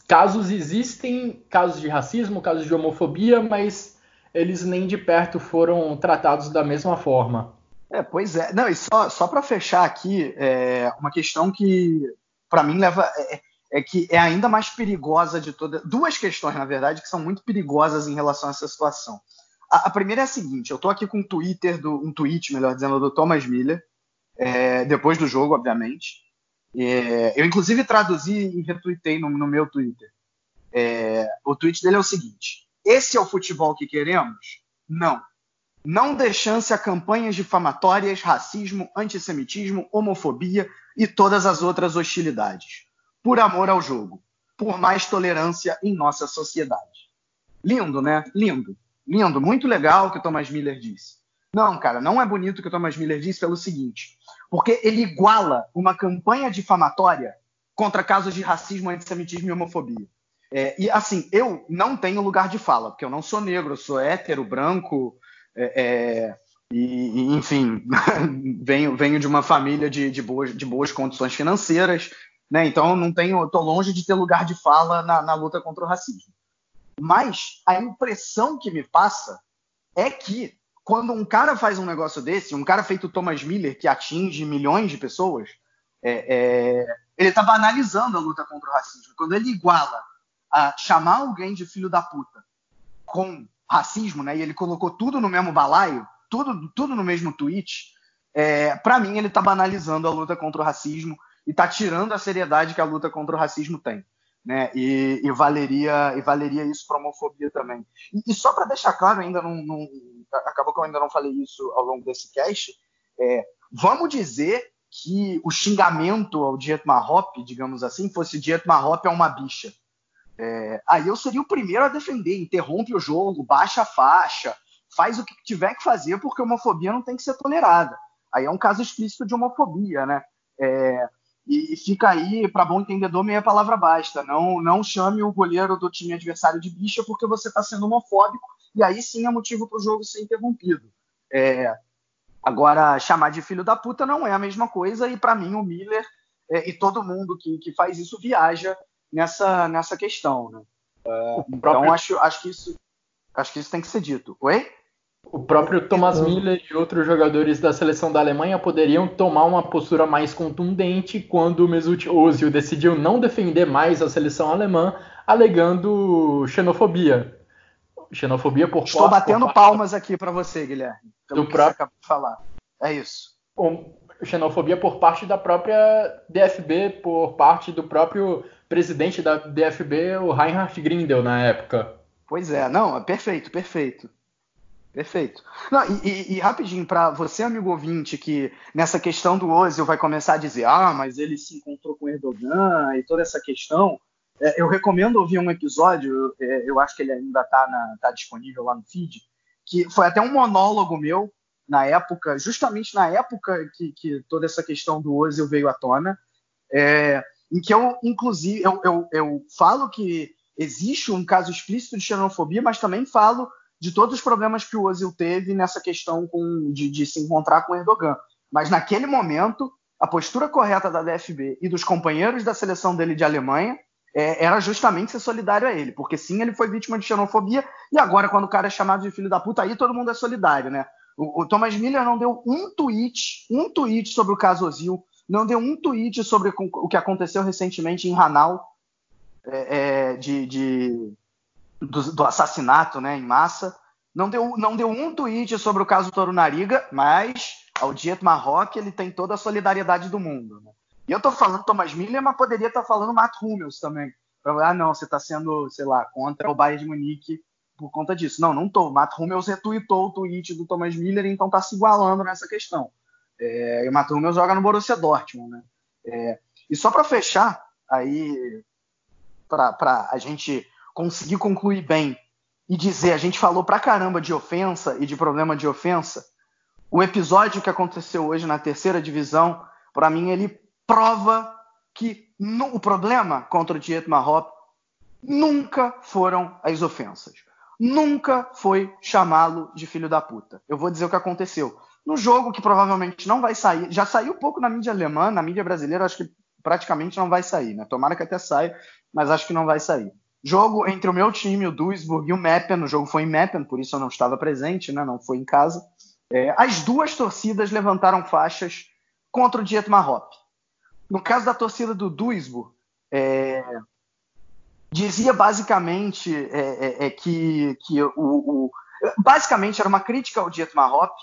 casos existem, casos de racismo, casos de homofobia, mas eles nem de perto foram tratados da mesma forma. É, pois é. Não, e só, só para fechar aqui, é, uma questão que para mim leva. É, é, que é ainda mais perigosa de todas. Duas questões, na verdade, que são muito perigosas em relação a essa situação. A, a primeira é a seguinte: eu estou aqui com um Twitter, do, um tweet, melhor dizendo, do Thomas Miller, é, depois do jogo, obviamente. É, eu, inclusive, traduzi e retuitei no, no meu Twitter. É, o tweet dele é o seguinte: Esse é o futebol que queremos? Não. Não dê chance a campanhas difamatórias, racismo, antissemitismo, homofobia e todas as outras hostilidades. Por amor ao jogo. Por mais tolerância em nossa sociedade. Lindo, né? Lindo. Lindo. Muito legal o que o Thomas Miller disse. Não, cara, não é bonito o que o Thomas Miller disse pelo seguinte. Porque ele iguala uma campanha difamatória contra casos de racismo, antissemitismo e homofobia. É, e assim, eu não tenho lugar de fala, porque eu não sou negro, eu sou hétero, branco, é, é, e, enfim, venho, venho de uma família de, de, boas, de boas condições financeiras, né? Então não tenho, estou longe de ter lugar de fala na, na luta contra o racismo. Mas a impressão que me passa é que quando um cara faz um negócio desse, um cara feito Thomas Miller, que atinge milhões de pessoas, é, é, ele está banalizando a luta contra o racismo. Quando ele iguala a chamar alguém de filho da puta com racismo, né? E ele colocou tudo no mesmo balaio, tudo, tudo no mesmo tweet. é, para mim ele está banalizando a luta contra o racismo e está tirando a seriedade que a luta contra o racismo tem. Né? E, e valeria, e valeria isso para homofobia também. E, e só para deixar claro, ainda não, acabou que eu ainda não falei isso ao longo desse cast, é, vamos dizer que o xingamento ao Dietmar Hoppe, digamos assim, fosse Dietmar Hoppe é uma bicha. É, aí eu seria o primeiro a defender, interrompe o jogo, baixa a faixa, faz o que tiver que fazer, porque homofobia não tem que ser tolerada. Aí é um caso explícito de homofobia, né? É, e, fica aí, para bom entendedor, meia palavra basta. Não, não chame o goleiro do time adversário de bicha porque você está sendo homofóbico, e aí sim é motivo para o jogo ser interrompido. É, agora, chamar de filho da puta não é a mesma coisa, e para mim o Miller é, e todo mundo que, que faz isso viaja nessa, nessa questão. Né? É, então acho, acho, que isso, acho que isso tem que ser dito. Oi? O próprio Thomas Miller e outros jogadores da seleção da Alemanha poderiam tomar uma postura mais contundente quando o Mesut Ozil decidiu não defender mais a seleção alemã, alegando xenofobia. Xenofobia por Estou batendo por palmas aqui para você, Guilherme. Do próprio falar. É isso. Xenofobia por parte da própria DFB, por parte do próprio presidente da DFB, o Reinhard Grindel, na época. Pois é, não, é perfeito, perfeito. Perfeito. Não, e, e, e, rapidinho, para você, amigo ouvinte, que nessa questão do Ozil vai começar a dizer, ah, mas ele se encontrou com Erdogan e toda essa questão, é, eu recomendo ouvir um episódio, é, eu acho que ele ainda está tá disponível lá no feed, que foi até um monólogo meu na época, justamente na época que, que toda essa questão do Ozil veio à tona, é, em que eu, inclusive, eu, eu, eu falo que existe um caso explícito de xenofobia, mas também falo de todos os problemas que o Ozil teve nessa questão com, de, de se encontrar com Erdogan. Mas naquele momento, a postura correta da DFB e dos companheiros da seleção dele de Alemanha é, era justamente ser solidário a ele, porque sim, ele foi vítima de xenofobia, e agora, quando o cara é chamado de filho da puta, aí todo mundo é solidário, né? O, o Thomas Miller não deu um tweet, um tweet sobre o caso Ozil, não deu um tweet sobre o que aconteceu recentemente em Hanau, é, é, de, de, do, do, assassinato né, em massa. Não deu, não deu um tweet sobre o caso Toro Nariga, mas ao Diet Marroque ele tem toda a solidariedade do mundo. Né? E eu estou falando Thomas Miller, mas poderia estar tá falando Matt Hummels também. Ah, não, você está sendo, sei lá, contra o Bayern de Munique por conta disso. Não, não estou. Matt Hummels retweetou o tweet do Thomas Miller, então está se igualando nessa questão. É, e o Matt Hummels joga no Borussia Dortmund. Né? É, e só para fechar, aí, para a gente conseguir concluir bem e dizer, a gente falou pra caramba de ofensa e de problema de ofensa, o episódio que aconteceu hoje na terceira divisão, para mim, ele prova que no, o problema contra o Dietmar Hopp nunca foram as ofensas. Nunca foi chamá-lo de filho da puta. Eu vou dizer o que aconteceu. No jogo que provavelmente não vai sair, já saiu pouco na mídia alemã, na mídia brasileira, acho que praticamente não vai sair, né? Tomara que até saia, mas acho que não vai sair. Jogo entre o meu time, o Duisburg e o Meppen. O jogo foi em Meppen, por isso eu não estava presente, né? não foi em casa. É, as duas torcidas levantaram faixas contra o Dietmar Hopp. No caso da torcida do Duisburg, é, dizia basicamente é, é, é que, que o, o, basicamente era uma crítica ao Dietmar Hopp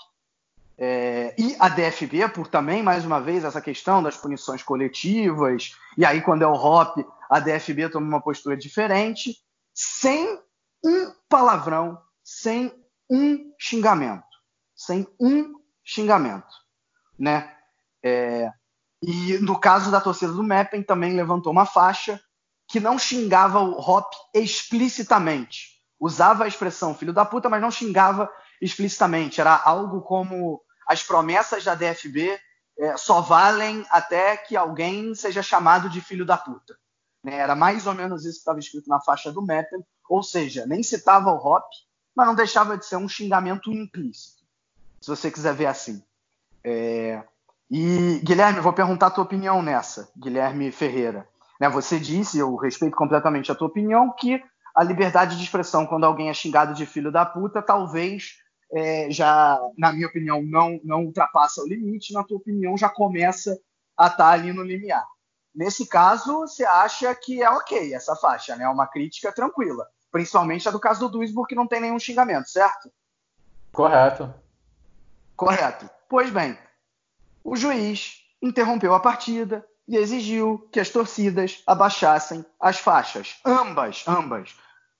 é, e a DFB por também mais uma vez essa questão das punições coletivas e aí quando é o Hopp a DFB toma uma postura diferente, sem um palavrão, sem um xingamento. Sem um xingamento. Né? É, e no caso da torcida do Meppen, também levantou uma faixa que não xingava o Hop explicitamente. Usava a expressão filho da puta, mas não xingava explicitamente. Era algo como as promessas da DFB é, só valem até que alguém seja chamado de filho da puta. Né? Era mais ou menos isso que estava escrito na faixa do Meppen, ou seja, nem citava o Hop, mas não deixava de ser um xingamento implícito, se você quiser ver assim. É... E, Guilherme, vou perguntar a tua opinião nessa, Guilherme Ferreira. Né, você disse, eu respeito completamente a tua opinião, que a liberdade de expressão, quando alguém é xingado de filho da puta, talvez é, já, na minha opinião, não, não ultrapassa o limite, na tua opinião, já começa a estar tá ali no limiar. Nesse caso, você acha que é ok essa faixa, né? É uma crítica tranquila. Principalmente a do caso do Duisburg, que não tem nenhum xingamento, certo? Correto. Correto. Pois bem, o juiz interrompeu a partida e exigiu que as torcidas abaixassem as faixas. Ambas, ambas.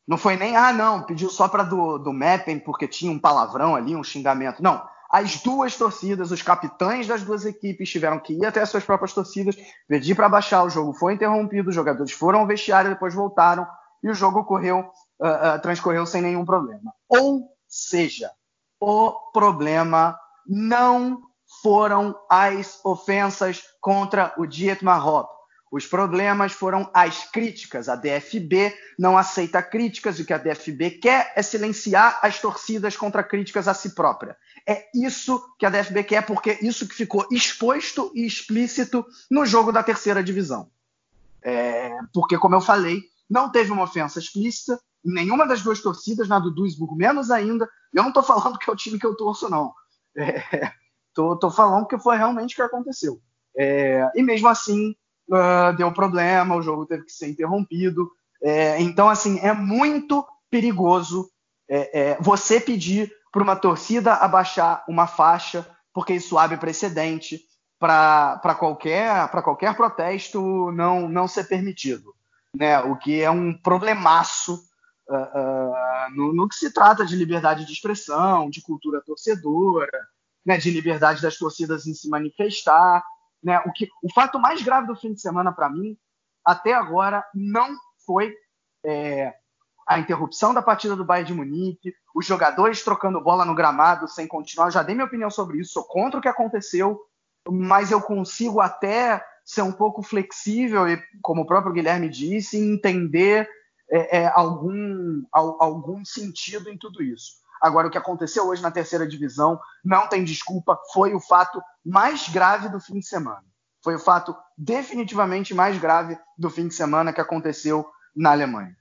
Não foi nem, ah, não, pediu só para do, do mapping porque tinha um palavrão ali, um xingamento. Não. As duas torcidas, os capitães das duas equipes tiveram que ir até as suas próprias torcidas, pedir para baixar. O jogo foi interrompido, os jogadores foram ao vestiário, depois voltaram e o jogo correu, uh, uh, transcorreu sem nenhum problema. Ou seja, o problema não foram as ofensas contra o Dietmar Hopp. Os problemas foram as críticas. A DFB não aceita críticas. O que a DFB quer é silenciar as torcidas contra críticas a si própria. É isso que a DFB quer, porque isso que ficou exposto e explícito no jogo da terceira divisão. É, porque, como eu falei, não teve uma ofensa explícita nenhuma das duas torcidas, na do Duisburg menos ainda. Eu não estou falando que é o time que eu torço, não. É, Tô, tô falando que foi realmente o que aconteceu. É, e mesmo assim, uh, deu problema, o jogo teve que ser interrompido. É, então, assim, é muito perigoso é, é você pedir para uma torcida abaixar uma faixa, porque isso abre precedente para qualquer, qualquer protesto não, não ser permitido. Né? O que é um problemaço uh, uh, no, no que se trata de liberdade de expressão, de cultura torcedora, né, de liberdade das torcidas em se manifestar. Né? O, que, o fato mais grave do fim de semana para mim, até agora, não foi é, a interrupção da partida do Bayern de Munique, os jogadores trocando bola no gramado sem continuar. Já dei minha opinião sobre isso, sou contra o que aconteceu, mas eu consigo até ser um pouco flexível e, como o próprio Guilherme disse, entender é, é, algum, algum sentido em tudo isso. Agora, o que aconteceu hoje na terceira divisão não tem desculpa, foi o fato mais grave do fim de semana. Foi o fato definitivamente mais grave do fim de semana que aconteceu na Alemanha.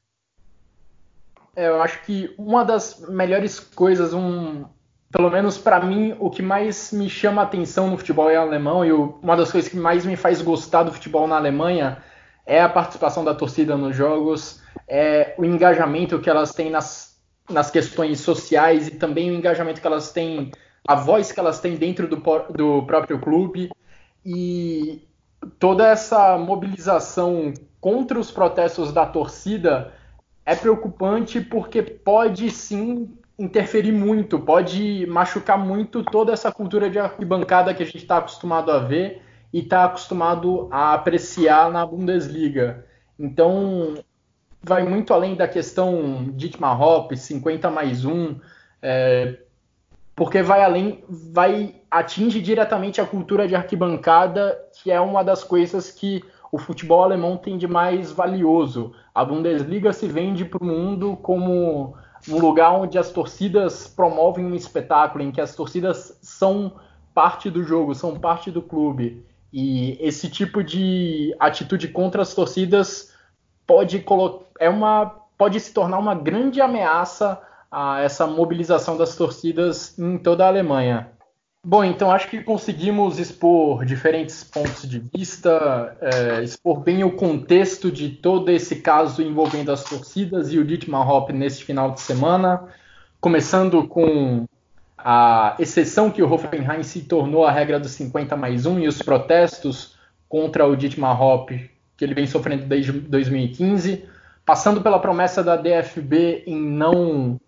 É, eu acho que uma das melhores coisas, um, pelo menos para mim, o que mais me chama a atenção no futebol é alemão e uma das coisas que mais me faz gostar do futebol na Alemanha é a participação da torcida nos jogos, é o engajamento que elas têm nas nas questões sociais e também o engajamento que elas têm, a voz que elas têm dentro do, do próprio clube e toda essa mobilização contra os protestos da torcida é preocupante porque pode sim interferir muito, pode machucar muito toda essa cultura de arquibancada que a gente está acostumado a ver e está acostumado a apreciar na Bundesliga. Então, vai muito além da questão Dietmar Hopp, 50 mais 1, é, porque vai além, vai atinge diretamente a cultura de arquibancada, que é uma das coisas que o futebol alemão tem de mais valioso. A Bundesliga se vende para o mundo como um lugar onde as torcidas promovem um espetáculo, em que as torcidas são parte do jogo, são parte do clube. E esse tipo de atitude contra as torcidas pode é uma pode se tornar uma grande ameaça a essa mobilização das torcidas em toda a Alemanha. Bom, então acho que conseguimos expor diferentes pontos de vista, é, expor bem o contexto de todo esse caso envolvendo as torcidas e o Dietmar Hopp neste final de semana, começando com a exceção que o Hoffenheim se tornou a regra dos 50 mais 1 e os protestos contra o Dietmar Hopp que ele vem sofrendo desde 2015, passando pela promessa da DFB em não,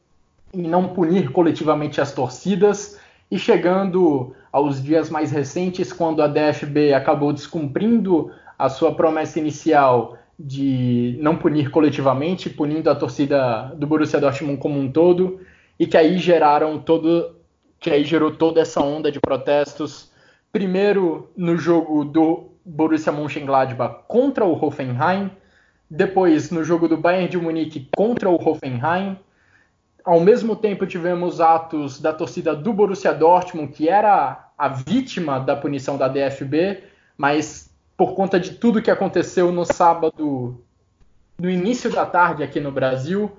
em não punir coletivamente as torcidas e chegando aos dias mais recentes, quando a DFB acabou descumprindo a sua promessa inicial de não punir coletivamente, punindo a torcida do Borussia Dortmund como um todo, e que aí geraram todo, que aí gerou toda essa onda de protestos. Primeiro no jogo do Borussia Mönchengladbach contra o Hoffenheim, depois no jogo do Bayern de Munique contra o Hoffenheim. Ao mesmo tempo tivemos atos da torcida do Borussia Dortmund, que era a vítima da punição da DFB, mas por conta de tudo que aconteceu no sábado, no início da tarde aqui no Brasil,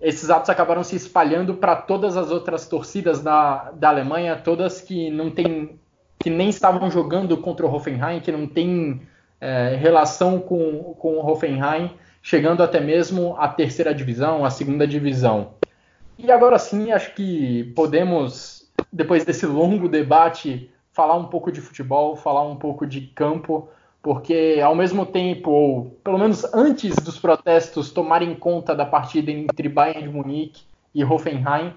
esses atos acabaram se espalhando para todas as outras torcidas da, da Alemanha, todas que não têm que nem estavam jogando contra o Hoffenheim, que não tem é, relação com, com o Hoffenheim, chegando até mesmo à terceira divisão, à segunda divisão. E agora sim, acho que podemos, depois desse longo debate, falar um pouco de futebol, falar um pouco de campo, porque ao mesmo tempo, ou pelo menos antes dos protestos tomarem conta da partida entre Bayern de Munique e Hoffenheim,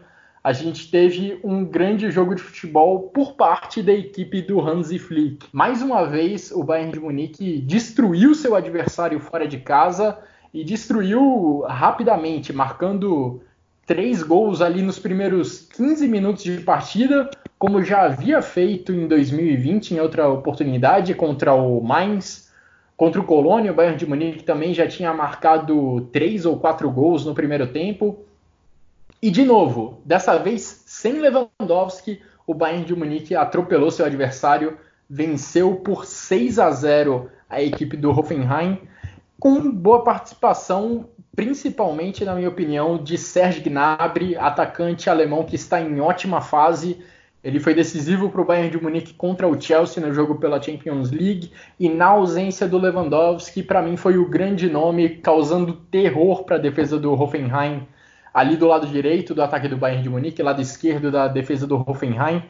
a gente teve um grande jogo de futebol por parte da equipe do Hansi Flick. Mais uma vez, o Bayern de Munique destruiu seu adversário fora de casa e destruiu rapidamente, marcando três gols ali nos primeiros 15 minutos de partida, como já havia feito em 2020 em outra oportunidade contra o Mainz. Contra o Colônia, o Bayern de Munique também já tinha marcado três ou quatro gols no primeiro tempo. E de novo, dessa vez sem Lewandowski, o Bayern de Munique atropelou seu adversário, venceu por 6 a 0 a equipe do Hoffenheim, com boa participação, principalmente, na minha opinião, de Serge Gnabry, atacante alemão que está em ótima fase. Ele foi decisivo para o Bayern de Munique contra o Chelsea no jogo pela Champions League e na ausência do Lewandowski, para mim foi o grande nome, causando terror para a defesa do Hoffenheim ali do lado direito do ataque do Bayern de Munique, lado esquerdo da defesa do Hoffenheim,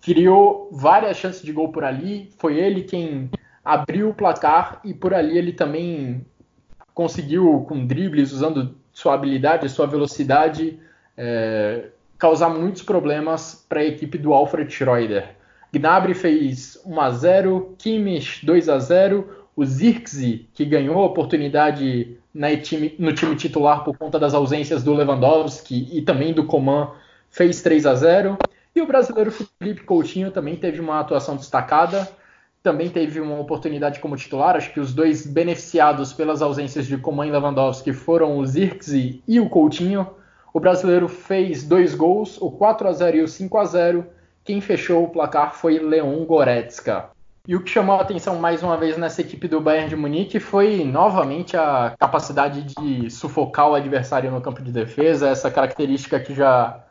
criou várias chances de gol por ali, foi ele quem abriu o placar e por ali ele também conseguiu, com dribles, usando sua habilidade, sua velocidade, é, causar muitos problemas para a equipe do Alfred Schroeder. Gnabry fez 1 a 0, Kimmich 2 a 0, o Zirkzee, que ganhou a oportunidade time, no time titular por conta das ausências do Lewandowski e também do Coman, fez 3 a 0. E o brasileiro Felipe Coutinho também teve uma atuação destacada, também teve uma oportunidade como titular. Acho que os dois beneficiados pelas ausências de Coman e Lewandowski foram o Zirkzee e o Coutinho. O brasileiro fez dois gols, o 4 a 0 e o 5 a 0. Quem fechou o placar foi Leon Goretzka. E o que chamou a atenção mais uma vez nessa equipe do Bayern de Munique foi novamente a capacidade de sufocar o adversário no campo de defesa, essa característica que já,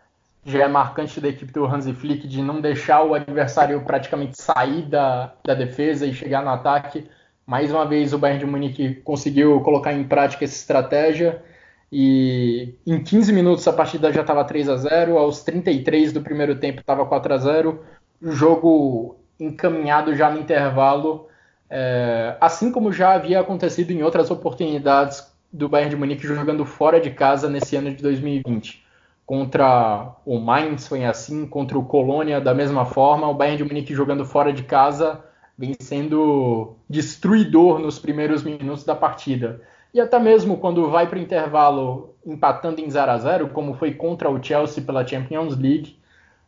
já é marcante da equipe do Hansi Flick de não deixar o adversário praticamente sair da, da defesa e chegar no ataque. Mais uma vez o Bayern de Munique conseguiu colocar em prática essa estratégia e em 15 minutos a partida já estava 3 a 0, aos 33 do primeiro tempo estava 4 a 0. O jogo encaminhado já no intervalo, é, assim como já havia acontecido em outras oportunidades do Bayern de Munique jogando fora de casa nesse ano de 2020. Contra o Mainz foi assim, contra o Colônia da mesma forma, o Bayern de Munique jogando fora de casa vem sendo destruidor nos primeiros minutos da partida. E até mesmo quando vai para o intervalo empatando em 0 a 0 como foi contra o Chelsea pela Champions League,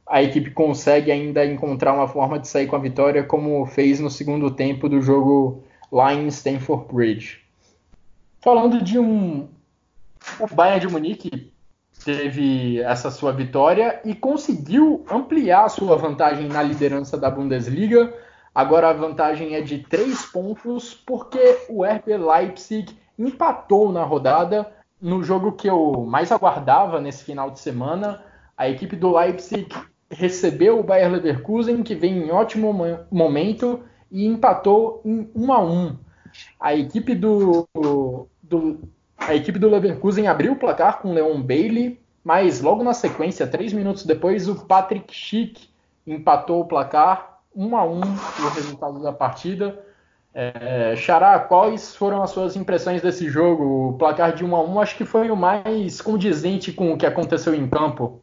a equipe consegue ainda encontrar uma forma de sair com a vitória, como fez no segundo tempo do jogo lá em Stamford Bridge. Falando de um. O Bayern de Munique teve essa sua vitória e conseguiu ampliar sua vantagem na liderança da Bundesliga. Agora a vantagem é de três pontos, porque o RB Leipzig empatou na rodada no jogo que eu mais aguardava nesse final de semana. A equipe do Leipzig recebeu o Bayer Leverkusen, que vem em ótimo momento, e empatou em 1 a 1. A equipe do, do, a equipe do Leverkusen abriu o placar com Leon Bailey, mas logo na sequência, três minutos depois, o Patrick Schick empatou o placar 1 a 1 o resultado da partida. É, Xará, quais foram as suas impressões desse jogo? O placar de 1 a 1 acho que foi o mais condizente com o que aconteceu em campo.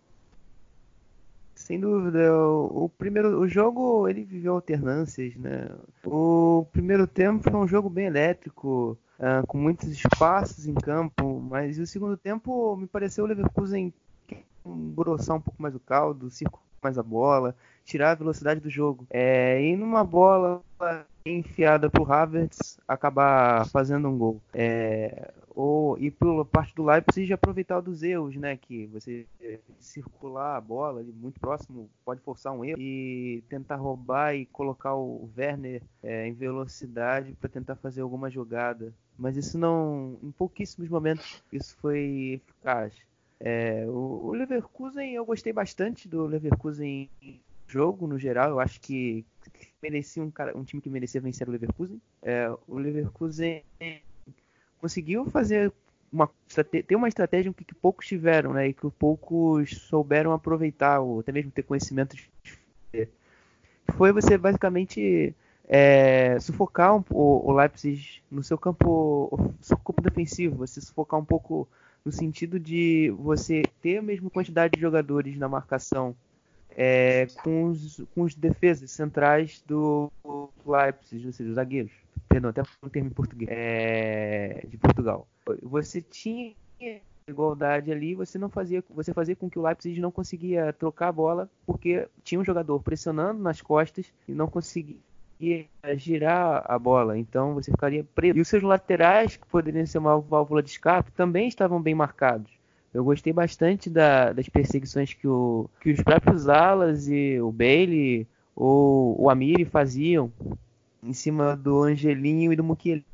Sem dúvida, o, o, primeiro o jogo ele viveu alternâncias, né? O primeiro tempo foi um jogo bem elétrico, uh, com muitos espaços em campo, mas o segundo tempo me pareceu o Leverkusen engrossar um pouco mais o caldo, circular mais a bola, tirar a velocidade do jogo. É, e numa bola enfiada para o Havertz acabar fazendo um gol. É, ou e pela parte do Leipzig aproveitar dos erros, né? Que você circular a bola ali muito próximo pode forçar um erro e tentar roubar e colocar o Werner é, em velocidade para tentar fazer alguma jogada. Mas isso não, em pouquíssimos momentos, isso foi eficaz. É, o, o Leverkusen eu gostei bastante do Leverkusen jogo no geral. Eu acho que merecia um, cara, um time que merecia vencer o Leverkusen. É, o Leverkusen conseguiu fazer uma ter uma estratégia que, que poucos tiveram, né? E que poucos souberam aproveitar, ou até mesmo ter conhecimento de foi você basicamente é, sufocar um, o, o, Leipzig no seu campo, seu campo defensivo, você sufocar um pouco no sentido de você ter a mesma quantidade de jogadores na marcação é, com, os, com os defesas centrais do Leipzig, ou seja, os zagueiros. Perdão, até um termo em português. É, de Portugal. Você tinha igualdade ali, você não fazia, você fazia com que o Leipzig não conseguia trocar a bola porque tinha um jogador pressionando nas costas e não conseguia girar a bola, então você ficaria preso. E os seus laterais, que poderiam ser uma válvula de escape, também estavam bem marcados. Eu gostei bastante da, das perseguições que, o, que os próprios alas e o Bailey ou o Amiri faziam em cima do Angelinho e do Mukiele,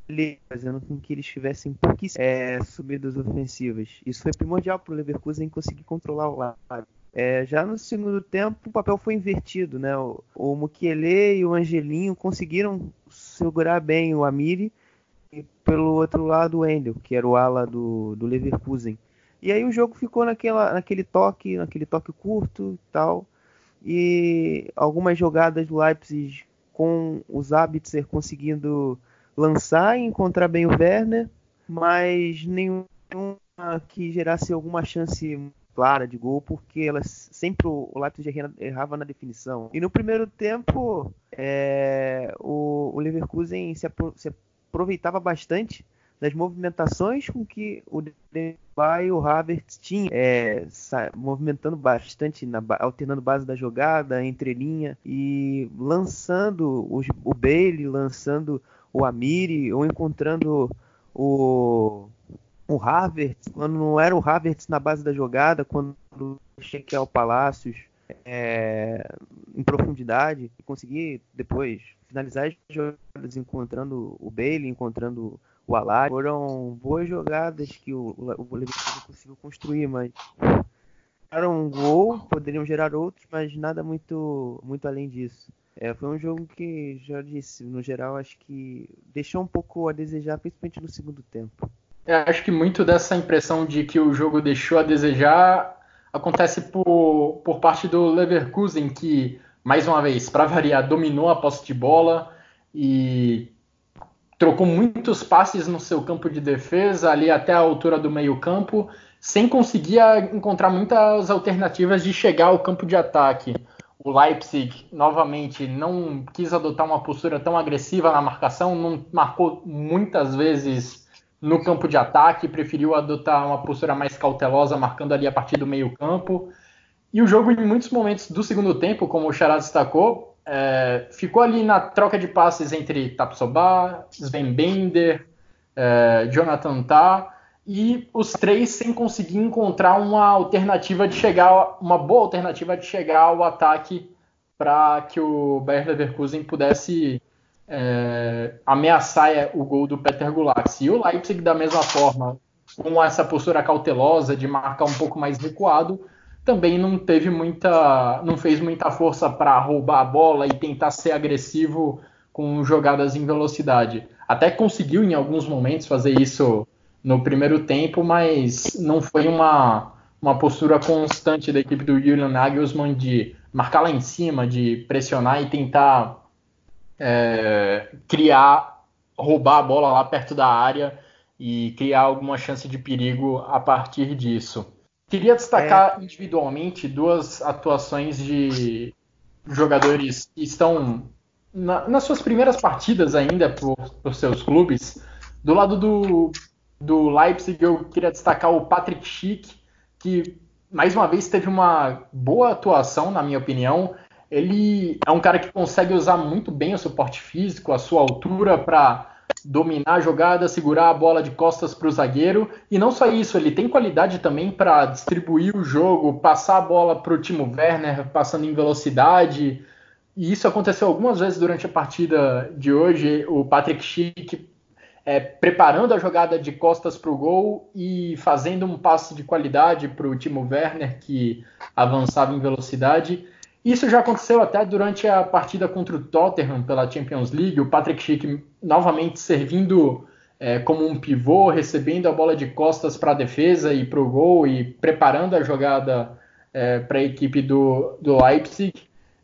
fazendo com que eles tivessem pouquíssimas é, subidas ofensivas. Isso foi primordial para o Leverkusen conseguir controlar o lado. É, já no segundo tempo, o papel foi invertido, né? O, o Mukiele e o Angelinho conseguiram segurar bem o Amiri e pelo outro lado o Endel, que era o ala do, do Leverkusen. E aí o jogo ficou naquela, naquele toque, naquele toque curto e tal. E algumas jogadas do Leipzig com os Abitzer conseguindo lançar e encontrar bem o Werner, mas nenhuma que gerasse alguma chance clara de gol, porque elas sempre o Leipzig errava na definição. E no primeiro tempo, é, o, o, Leverkusen se, apro se, aproveitava bastante das movimentações com que o Depay e o Havertz tinham, é, movimentando bastante, na, alternando base da jogada, entre linha e lançando os, o Bailey, lançando o Amiri ou encontrando o o Havertz, quando não era o Havertz na base da jogada, quando cheguei ao Palácios é, em profundidade e conseguir depois finalizar as jogadas encontrando o Bailey, encontrando o Alari. Foram boas jogadas que o, o Leverkusen conseguiu construir, mas era um gol, poderiam gerar outros, mas nada muito, muito além disso. É, foi um jogo que, já disse, no geral, acho que deixou um pouco a desejar, principalmente no segundo tempo. Eu acho que muito dessa impressão de que o jogo deixou a desejar acontece por, por parte do Leverkusen, que, mais uma vez, para variar, dominou a posse de bola e trocou muitos passes no seu campo de defesa, ali até a altura do meio-campo, sem conseguir encontrar muitas alternativas de chegar ao campo de ataque. O Leipzig, novamente, não quis adotar uma postura tão agressiva na marcação, não marcou muitas vezes no campo de ataque, preferiu adotar uma postura mais cautelosa, marcando ali a partir do meio-campo. E o jogo, em muitos momentos do segundo tempo, como o Chará destacou, é, ficou ali na troca de passes entre Tapsoba, Sven Bender, é, Jonathan Tah, e os três sem conseguir encontrar uma alternativa de chegar, uma boa alternativa de chegar ao ataque para que o Bayer Leverkusen pudesse é, ameaçar é, o gol do Peter Gulak. E o Leipzig, da mesma forma, com essa postura cautelosa de marcar um pouco mais recuado, também não teve muita, não fez muita força para roubar a bola e tentar ser agressivo com jogadas em velocidade. Até conseguiu em alguns momentos fazer isso no primeiro tempo, mas não foi uma, uma postura constante da equipe do Julian Nagelsmann de marcar lá em cima, de pressionar e tentar é, criar, roubar a bola lá perto da área e criar alguma chance de perigo a partir disso. Queria destacar é. individualmente duas atuações de jogadores que estão na, nas suas primeiras partidas ainda por, por seus clubes. Do lado do, do Leipzig, eu queria destacar o Patrick Schick, que mais uma vez teve uma boa atuação, na minha opinião ele é um cara que consegue usar muito bem o suporte físico, a sua altura para dominar a jogada, segurar a bola de costas para o zagueiro. E não só isso, ele tem qualidade também para distribuir o jogo, passar a bola para o Timo Werner, passando em velocidade. E isso aconteceu algumas vezes durante a partida de hoje. O Patrick Schick é, preparando a jogada de costas para o gol e fazendo um passe de qualidade para o Timo Werner, que avançava em velocidade. Isso já aconteceu até durante a partida contra o Tottenham pela Champions League, o Patrick Schick novamente servindo é, como um pivô, recebendo a bola de costas para a defesa e para o gol e preparando a jogada é, para a equipe do, do Leipzig.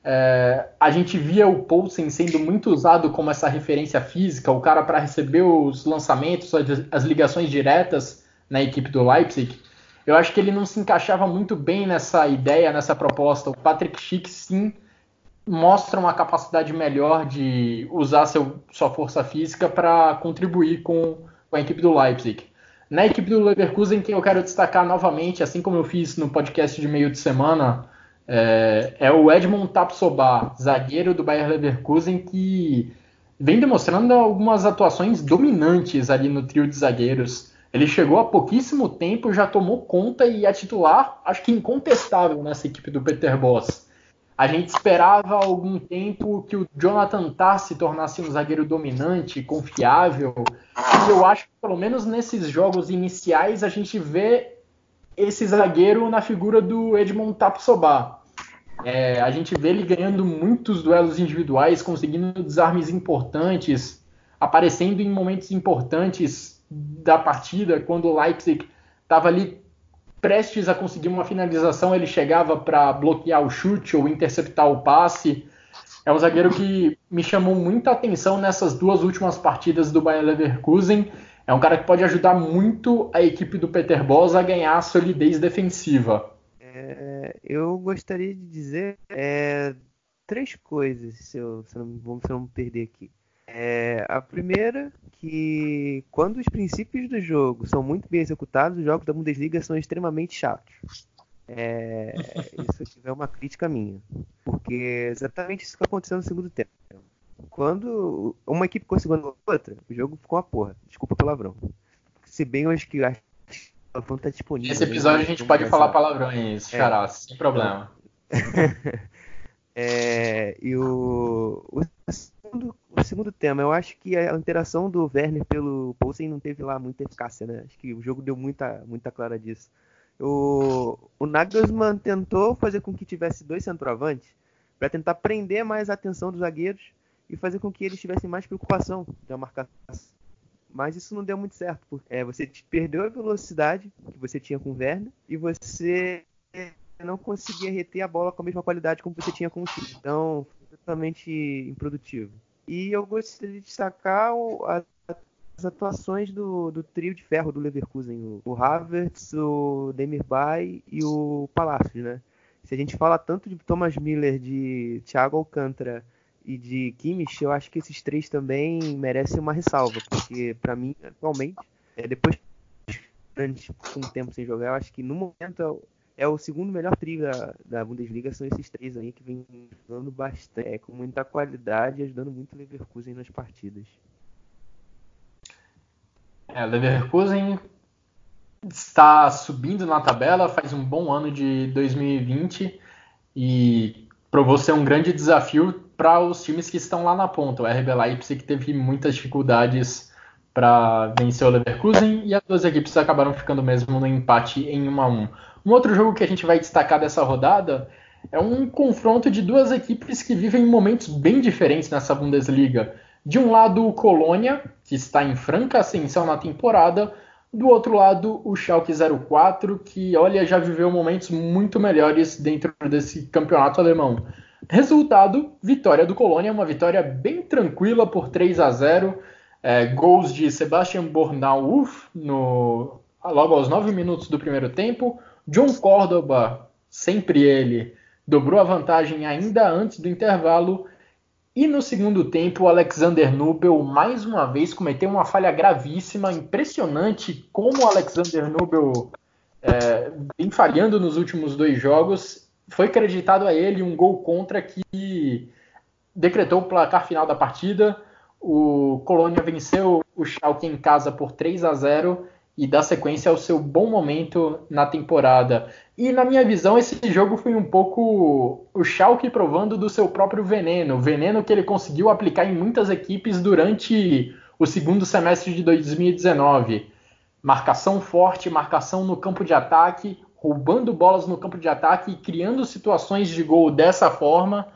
É, a gente via o Poulsen sendo muito usado como essa referência física, o cara para receber os lançamentos, as ligações diretas na equipe do Leipzig. Eu acho que ele não se encaixava muito bem nessa ideia, nessa proposta. O Patrick Schick, sim, mostra uma capacidade melhor de usar seu, sua força física para contribuir com, com a equipe do Leipzig. Na equipe do Leverkusen, quem eu quero destacar novamente, assim como eu fiz no podcast de meio de semana, é, é o Edmond Tapsoba, zagueiro do Bayer Leverkusen, que vem demonstrando algumas atuações dominantes ali no trio de zagueiros. Ele chegou há pouquíssimo tempo, já tomou conta e é titular, acho que incontestável nessa equipe do Peter Boss. A gente esperava há algum tempo que o Jonathan Tah se tornasse um zagueiro dominante, confiável. E eu acho que, pelo menos nesses jogos iniciais, a gente vê esse zagueiro na figura do Edmond Tapsoba. É, a gente vê ele ganhando muitos duelos individuais, conseguindo desarmes importantes, aparecendo em momentos importantes da partida, quando o Leipzig estava ali prestes a conseguir uma finalização, ele chegava para bloquear o chute ou interceptar o passe. É um zagueiro que me chamou muita atenção nessas duas últimas partidas do Bayer Leverkusen. É um cara que pode ajudar muito a equipe do Peter Bosz a ganhar solidez defensiva. É, eu gostaria de dizer é, três coisas, se eu, não, se eu não me perder aqui. É, a primeira, que quando os princípios do jogo são muito bem executados, os jogos da Bundesliga são extremamente chatos. É, isso aqui é uma crítica minha. Porque é exatamente isso que aconteceu no segundo tempo. Quando uma equipe conseguiu outra, o jogo ficou uma porra. Desculpa o palavrão. Se bem eu acho que o palavrão tá disponível. Nesse episódio a gente pode falar palavrões, xará, é. sem problema. é, e o, o segundo, o segundo tema, eu acho que a interação do Werner pelo Poulsen não teve lá muita eficácia, né? Acho que o jogo deu muita, muita clara disso. O, o Nagelsmann tentou fazer com que tivesse dois centroavantes para tentar prender mais a atenção dos zagueiros e fazer com que eles tivessem mais preocupação da marcação. Mas isso não deu muito certo, porque é, você perdeu a velocidade que você tinha com o Werner e você não conseguia reter a bola com a mesma qualidade como você tinha com o Chico. Então, totalmente improdutivo. E eu gostaria de destacar as atuações do, do, trio de ferro do Leverkusen, o, o Havertz, o Demirbay e o Palacios, né? Se a gente fala tanto de Thomas Miller, de Thiago Alcântara e de Kimmich, eu acho que esses três também merecem uma ressalva, porque para mim, atualmente, é, depois de um tempo sem jogar, eu acho que no momento é o segundo melhor trio da, da Bundesliga, são esses três aí que vem jogando bastante, é, com muita qualidade e ajudando muito o Leverkusen nas partidas. É, Leverkusen está subindo na tabela, faz um bom ano de 2020 e provou ser um grande desafio para os times que estão lá na ponta. O RB Leipzig teve muitas dificuldades para vencer o Leverkusen e as duas equipes acabaram ficando mesmo no empate em 1 a 1. Um outro jogo que a gente vai destacar dessa rodada é um confronto de duas equipes que vivem momentos bem diferentes nessa Bundesliga. De um lado, o Colônia, que está em franca ascensão na temporada, do outro lado, o Schalke 04, que, olha, já viveu momentos muito melhores dentro desse campeonato alemão. Resultado: vitória do Colônia, uma vitória bem tranquila por 3 a 0. É, gols de Sebastian Bornau no, logo aos 9 minutos do primeiro tempo, John Córdoba, sempre ele, dobrou a vantagem ainda antes do intervalo. E no segundo tempo, o Alexander Nubel mais uma vez cometeu uma falha gravíssima, impressionante como o Alexander Nubel é, vem falhando nos últimos dois jogos. Foi acreditado a ele um gol contra que decretou o placar final da partida. O Colônia venceu o Schalke em casa por 3 a 0 e dar sequência ao seu bom momento na temporada. E na minha visão, esse jogo foi um pouco o Schalke provando do seu próprio veneno, veneno que ele conseguiu aplicar em muitas equipes durante o segundo semestre de 2019. Marcação forte, marcação no campo de ataque, roubando bolas no campo de ataque e criando situações de gol dessa forma.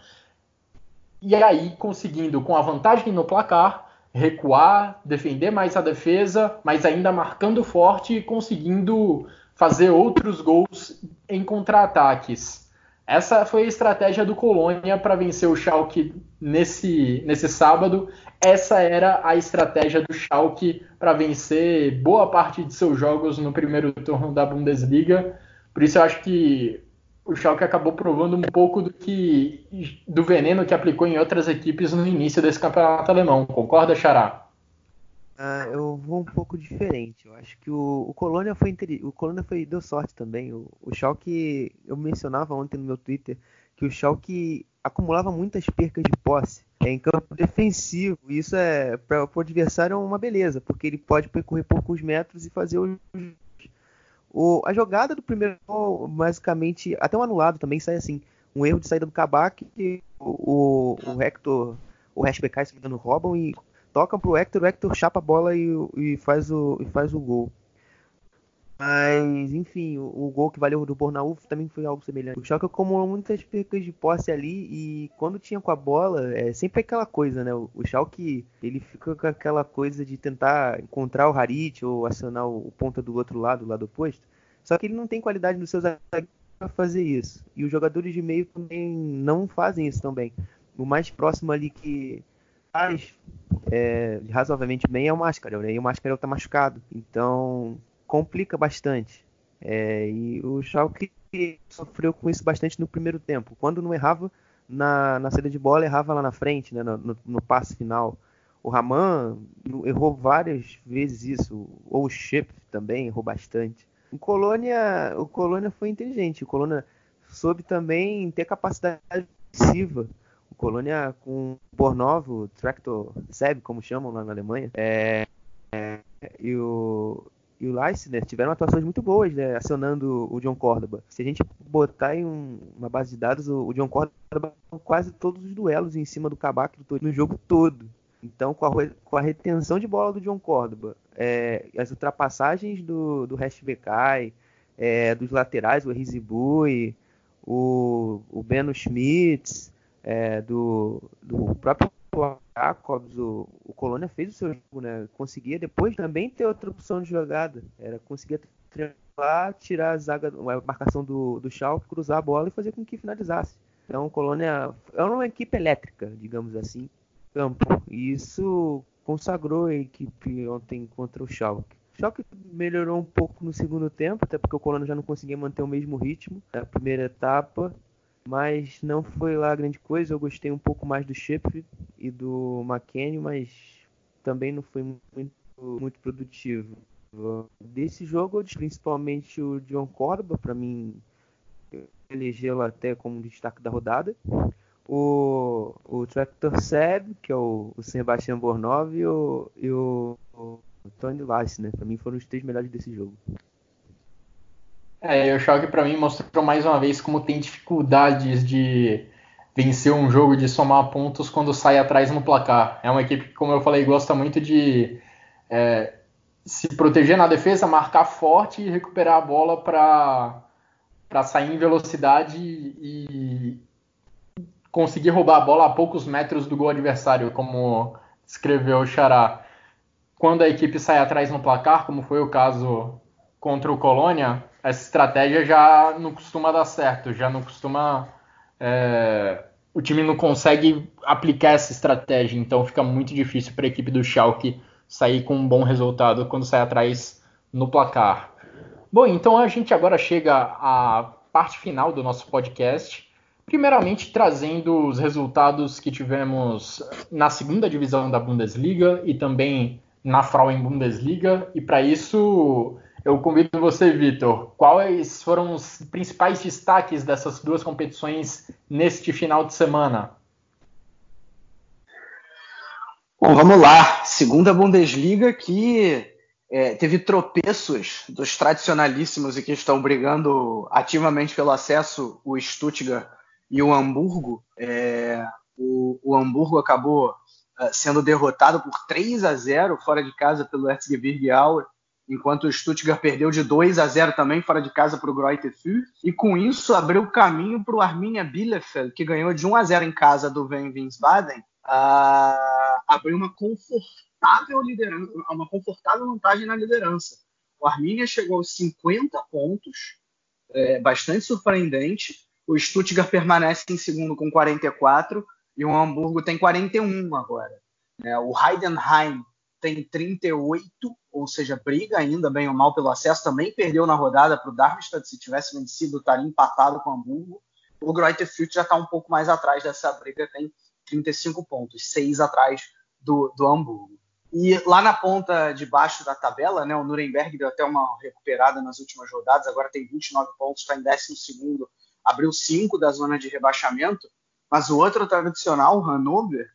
E aí conseguindo, com a vantagem no placar, recuar, defender mais a defesa, mas ainda marcando forte e conseguindo fazer outros gols em contra-ataques. Essa foi a estratégia do Colônia para vencer o Schalke nesse, nesse sábado. Essa era a estratégia do Schalke para vencer boa parte de seus jogos no primeiro turno da Bundesliga. Por isso eu acho que o Schalke acabou provando um pouco do que do veneno que aplicou em outras equipes no início desse campeonato alemão. Concorda, Xará? Ah, eu vou um pouco diferente. Eu acho que o, o Colônia foi o Colônia foi deu sorte também. O, o Schalke, eu mencionava ontem no meu Twitter que o Schalke acumulava muitas percas de posse é, em campo defensivo. Isso é para o adversário é uma beleza, porque ele pode percorrer poucos metros e fazer o, o a jogada do primeiro gol, basicamente, até um anulado também sai assim, um erro de saída do Kabak, o, o, o Hector, o Hashbekai, se não me roubam e tocam pro Hector, o Hector chapa a bola e, e, faz, o, e faz o gol. Mas, enfim, o, o gol que valeu do Bornaú também foi algo semelhante. O Schalke acumulou muitas percas de posse ali e quando tinha com a bola, é sempre aquela coisa, né? O, o Schalke, ele fica com aquela coisa de tentar encontrar o Harit ou acionar o, o ponta do outro lado, do lado oposto. Só que ele não tem qualidade nos seus zagueiros para fazer isso. E os jogadores de meio também não fazem isso também. O mais próximo ali que faz é, razoavelmente bem é o Máscara, né? E o Máscara está machucado. Então complica bastante. É, e o Schalke sofreu com isso bastante no primeiro tempo. Quando não errava na, na saída de bola, errava lá na frente, né, no, no passe final. O Raman errou várias vezes isso. Ou o Shep também errou bastante. O Colônia, o Colônia foi inteligente. O Colônia soube também ter capacidade ofensiva. O Colônia com o Bornov, o Tractor Seb, como chamam lá na Alemanha, é, é, e o, e o Leicester tiveram atuações muito boas, né, acionando o John Córdoba. Se a gente botar em um, uma base de dados, o, o John Córdoba quase todos os duelos em cima do Kabak no jogo todo. Então, com a, com a, retenção de bola do John Córdoba, é, as ultrapassagens do, do Bekai, é, dos laterais, o Rizibui, o, o Beno Schmitz, é, do, do próprio Jacobs, o, o Colônia fez o seu jogo, né? Conseguia depois também ter outra opção de jogada. Era conseguir lá, tirar a zaga, a marcação do, do Schalke, cruzar a bola e fazer com que finalizasse. Então, o Colônia é uma equipe elétrica, digamos assim, campo. E isso consagrou a equipe ontem contra o Schalke. O Schalke melhorou um pouco no segundo tempo, até porque o Colônia já não conseguia manter o mesmo ritmo na primeira etapa mas não foi lá grande coisa. Eu gostei um pouco mais do Shep e do McKenny, mas também não foi muito, muito produtivo. Desse jogo, principalmente o John Corba, para mim, elegeu até como destaque da rodada. O, o Tractor Seb, que é o, o Sebastian Bornov, e o, e o, Tony Lass, né? Para mim foram os três melhores desse jogo. É, o Schalke para mim mostrou mais uma vez como tem dificuldades de vencer um jogo, de somar pontos quando sai atrás no placar. É uma equipe que, como eu falei, gosta muito de é, se proteger na defesa, marcar forte e recuperar a bola para sair em velocidade e conseguir roubar a bola a poucos metros do gol adversário, como escreveu o Xará. Quando a equipe sai atrás no placar, como foi o caso contra o Colônia, essa estratégia já não costuma dar certo, já não costuma. É, o time não consegue aplicar essa estratégia, então fica muito difícil para a equipe do Schalke sair com um bom resultado quando sai atrás no placar. Bom, então a gente agora chega à parte final do nosso podcast. Primeiramente, trazendo os resultados que tivemos na segunda divisão da Bundesliga e também na Frauen Bundesliga. E para isso, eu convido você, Vitor. Quais foram os principais destaques dessas duas competições neste final de semana? Bom, vamos lá. Segunda Bundesliga que é, teve tropeços dos tradicionalíssimos e que estão brigando ativamente pelo acesso, o Stuttgart e o Hamburgo. É, o, o, Hamburgo acabou é, sendo derrotado por 3 a 0 fora de casa pelo Erzgebirge Aue enquanto o Stuttgart perdeu de 2 a 0 também fora de casa para o Greuther Fürth, e com isso abriu caminho para o Arminia Bielefeld, que ganhou de 1 a 0 em casa do Wien Wiesbaden, uh, abriu uma confortável liderança, uma confortável vantagem na liderança. O Arminia chegou aos 50 pontos, é, bastante surpreendente. O Stuttgart permanece em segundo com 44 e o Hamburgo tem 41 agora. É, o Heidenheim tem 38, ou seja, briga ainda bem ou mal pelo acesso, também perdeu na rodada para o Darmstadt, se tivesse vencido estaria empatado com o Hamburgo. O Greuther Fürth já está um pouco mais atrás dessa briga, tem 35 pontos, 6 atrás do, do Hamburgo. E lá na ponta de baixo da tabela, né, o Nuremberg deu até uma recuperada nas últimas rodadas, agora tem 29 pontos, está em 12 abriu 5 da zona de rebaixamento, mas o outro tradicional, o Hannover,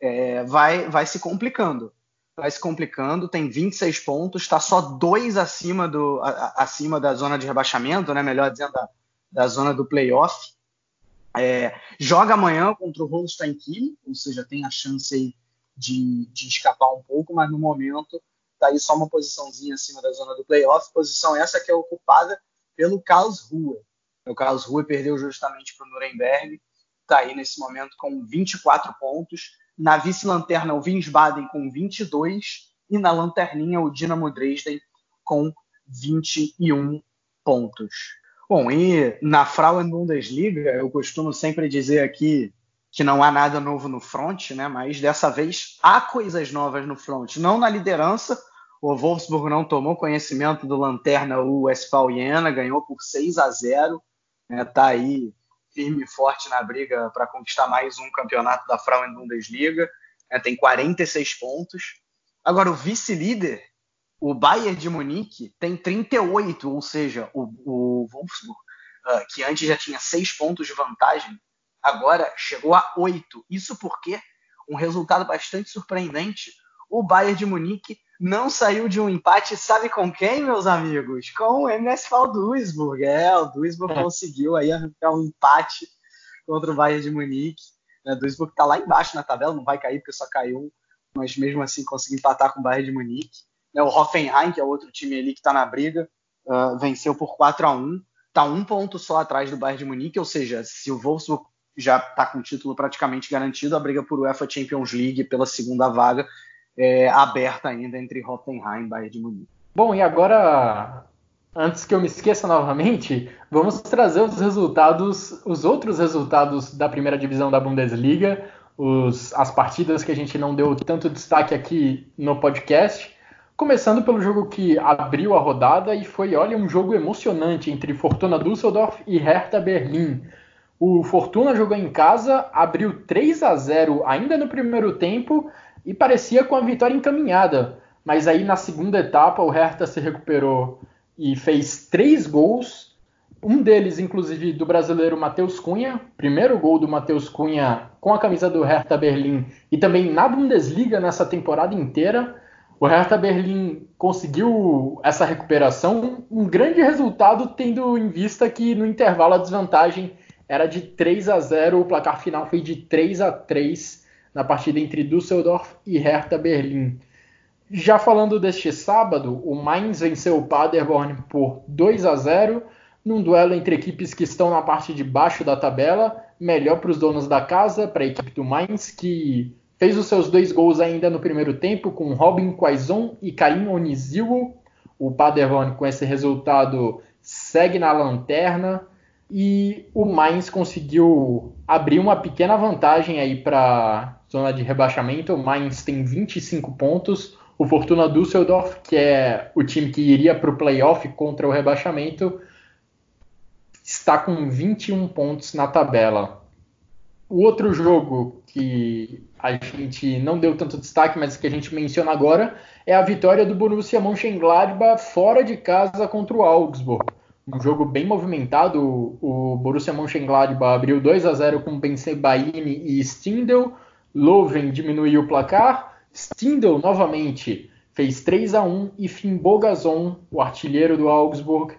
é, vai, vai se complicando. Vai se complicando, tem 26 pontos, está só dois acima, do, a, acima da zona de rebaixamento, né, melhor dizendo, da, da zona do playoff. É, joga amanhã contra o Holstein Kiel, ou seja, tem a chance aí de, de escapar um pouco, mas no momento está aí só uma posiçãozinha acima da zona do playoff, posição essa que é ocupada pelo Karlsruhe. O Karlsruhe perdeu justamente para o Nuremberg, está aí nesse momento com 24 pontos. Na vice-lanterna, o Wiesbaden com 22 e na lanterninha, o Dinamo Dresden com 21 pontos. Bom, e na Frauen Bundesliga, eu costumo sempre dizer aqui que não há nada novo no front, né? Mas dessa vez há coisas novas no front, não na liderança. O Wolfsburg não tomou conhecimento do lanterna, o Westphal Jena ganhou por 6 a 0, né? Tá aí firme e forte na briga para conquistar mais um campeonato da Frauen Bundesliga, né? tem 46 pontos. Agora o vice-líder, o Bayern de Munique, tem 38, ou seja, o, o Wolfsburg, uh, que antes já tinha 6 pontos de vantagem, agora chegou a 8. Isso porque um resultado bastante surpreendente. O Bayern de Munique não saiu de um empate, sabe com quem, meus amigos? Com o MSV Duisburg. É, o Duisburg é. conseguiu aí arrancar um empate contra o Bayern de Munique. O Duisburg está lá embaixo na tabela, não vai cair porque só caiu um, mas mesmo assim conseguiu empatar com o Bayern de Munique. O Hoffenheim, que é outro time ali que está na briga, uh, venceu por 4 a 1 Está um ponto só atrás do Bayern de Munique, ou seja, se o Wolfsburg já está com o título praticamente garantido. A briga por UEFA Champions League pela segunda vaga é aberta ainda entre Hoffenheim e Bayern de Munique. Bom, e agora, antes que eu me esqueça novamente, vamos trazer os resultados, os outros resultados da primeira divisão da Bundesliga, os, as partidas que a gente não deu tanto destaque aqui no podcast. Começando pelo jogo que abriu a rodada e foi, olha, um jogo emocionante entre Fortuna Düsseldorf e Hertha Berlim. O Fortuna jogou em casa, abriu 3 a 0 ainda no primeiro tempo e parecia com a vitória encaminhada. Mas aí na segunda etapa o Hertha se recuperou e fez três gols, um deles inclusive do brasileiro Matheus Cunha, primeiro gol do Matheus Cunha com a camisa do Hertha Berlim e também na Bundesliga nessa temporada inteira. O Hertha Berlim conseguiu essa recuperação, um grande resultado tendo em vista que no intervalo a desvantagem era de 3 a 0, o placar final foi de 3 a 3 na partida entre Düsseldorf e Hertha Berlim. Já falando deste sábado, o Mainz venceu o Paderborn por 2 a 0 num duelo entre equipes que estão na parte de baixo da tabela, melhor para os donos da casa, para a equipe do Mainz, que fez os seus dois gols ainda no primeiro tempo, com Robin Quaison e Karim Oniziwo. O Paderborn, com esse resultado, segue na lanterna, e o Mainz conseguiu abrir uma pequena vantagem aí para zona de rebaixamento. O Mainz tem 25 pontos. O Fortuna Düsseldorf, que é o time que iria para o playoff contra o rebaixamento, está com 21 pontos na tabela. O outro jogo que a gente não deu tanto destaque, mas que a gente menciona agora, é a vitória do Borussia Mönchengladbach fora de casa contra o Augsburg um jogo bem movimentado. O Borussia Mönchengladbach abriu 2 a 0 com Ben Sebaini e Stindl. Loven diminuiu o placar. Stindl novamente fez 3 a 1 e Finn o artilheiro do Augsburg,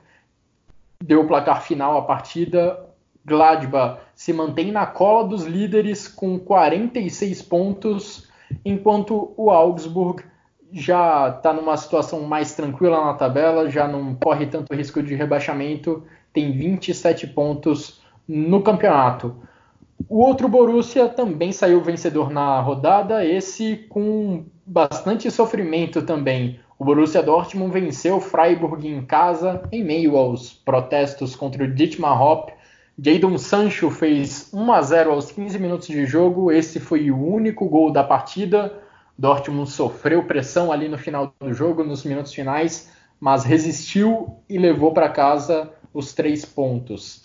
deu o placar final à partida. Gladbach se mantém na cola dos líderes com 46 pontos, enquanto o Augsburg já está numa situação mais tranquila na tabela, já não corre tanto risco de rebaixamento, tem 27 pontos no campeonato. O outro Borussia também saiu vencedor na rodada, esse com bastante sofrimento também. O Borussia Dortmund venceu Freiburg em casa, em meio aos protestos contra o Dietmar Hopp, Jadon Sancho fez 1 a 0 aos 15 minutos de jogo. Esse foi o único gol da partida. Dortmund sofreu pressão ali no final do jogo, nos minutos finais, mas resistiu e levou para casa os três pontos.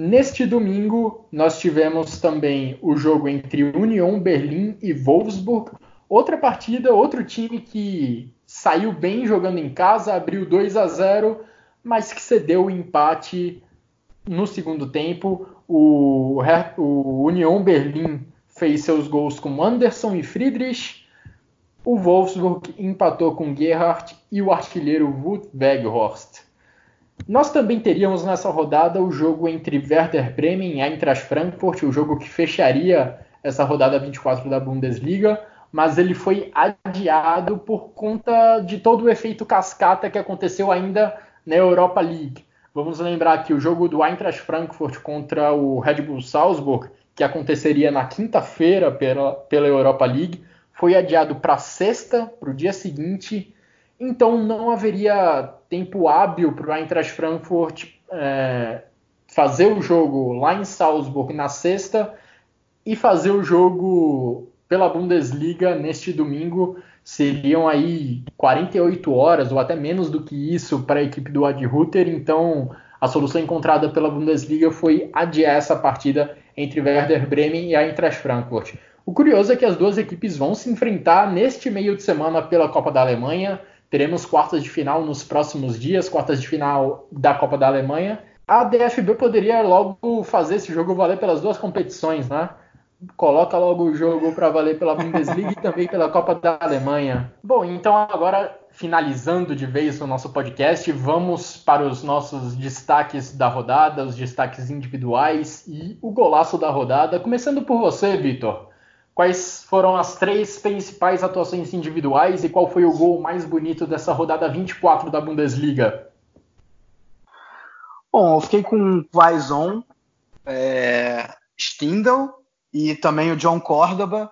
Neste domingo, nós tivemos também o jogo entre Union Berlim e Wolfsburg. Outra partida, outro time que saiu bem jogando em casa, abriu 2 a 0, mas que cedeu o empate no segundo tempo. O, o Union Berlim fez seus gols com Anderson e Friedrich. O Wolfsburg empatou com Gerhardt e o artilheiro Wout Weghorst. Nós também teríamos nessa rodada o jogo entre Werder Bremen e Eintracht Frankfurt, o jogo que fecharia essa rodada 24 da Bundesliga, mas ele foi adiado por conta de todo o efeito cascata que aconteceu ainda na Europa League. Vamos lembrar que o jogo do Eintracht Frankfurt contra o Red Bull Salzburg, que aconteceria na quinta-feira pela, pela Europa League, foi adiado para sexta, para o dia seguinte, então não haveria tempo hábil para o Eintracht Frankfurt é, fazer o jogo lá em Salzburg na sexta e fazer o jogo pela Bundesliga neste domingo. Seriam aí 48 horas ou até menos do que isso para a equipe do Ad Ruther. Então a solução encontrada pela Bundesliga foi adiar essa partida entre Werder Bremen e a Eintracht Frankfurt. O curioso é que as duas equipes vão se enfrentar neste meio de semana pela Copa da Alemanha. Teremos quartas de final nos próximos dias, quartas de final da Copa da Alemanha. A DFB poderia logo fazer esse jogo valer pelas duas competições, né? Coloca logo o jogo para valer pela Bundesliga e também pela Copa da Alemanha. Bom, então agora finalizando de vez o nosso podcast, vamos para os nossos destaques da rodada, os destaques individuais e o golaço da rodada. Começando por você, Vitor. Quais foram as três principais atuações individuais e qual foi o gol mais bonito dessa rodada 24 da Bundesliga? Bom, eu fiquei com Quaison, é, Stindl e também o John Córdoba.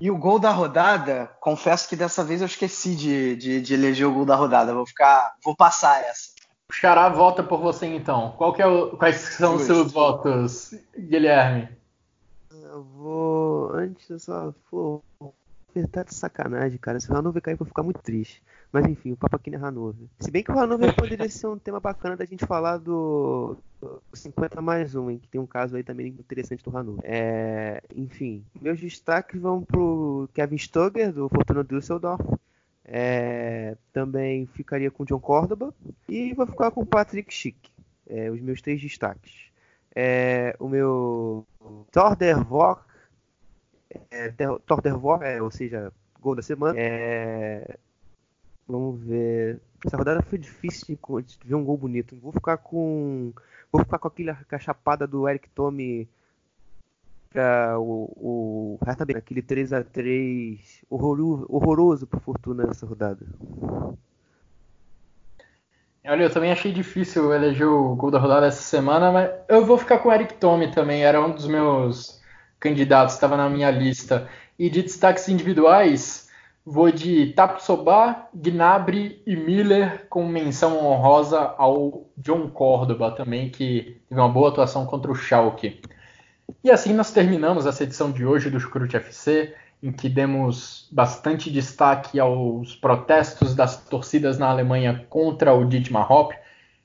E o gol da rodada, confesso que dessa vez eu esqueci de, de, de eleger o gol da rodada. Vou ficar, vou passar essa. O Xará vota por você então. Qual é o, quais são os seus votos, Guilherme? Eu vou. Antes eu só. Pô, verdade sacanagem, cara. Se o Hanover cair, eu vou ficar muito triste. Mas enfim, o papo aqui não é Hanover. Se bem que o Hanover poderia ser um tema bacana da gente falar do 50 mais um, em que tem um caso aí também interessante do Hanover. É, enfim, meus destaques vão pro Kevin Stoger, do Fortuna Düsseldorf. É, também ficaria com o John Córdoba. E vou ficar com o Patrick Schick. É, os meus três destaques. É, o meu Tordervok, é, Tordervok, é, ou seja, gol da semana. É, vamos ver. Essa rodada foi difícil de ver um gol bonito. Vou ficar com. Vou ficar com aquela cachapada do Eric Tome para o, o também, aquele 3 a 3 horroroso, horroroso para Fortuna nessa rodada. Olha, eu também achei difícil eleger o gol da rodada essa semana, mas eu vou ficar com o Eric Tome também, era um dos meus candidatos, estava na minha lista. E de destaques individuais, vou de Tapsoba, Gnabry e Miller, com menção honrosa ao John Córdoba também, que teve uma boa atuação contra o Schalke. E assim nós terminamos essa edição de hoje do Chucrute FC em que demos bastante destaque aos protestos das torcidas na Alemanha contra o Dietmar Hopp.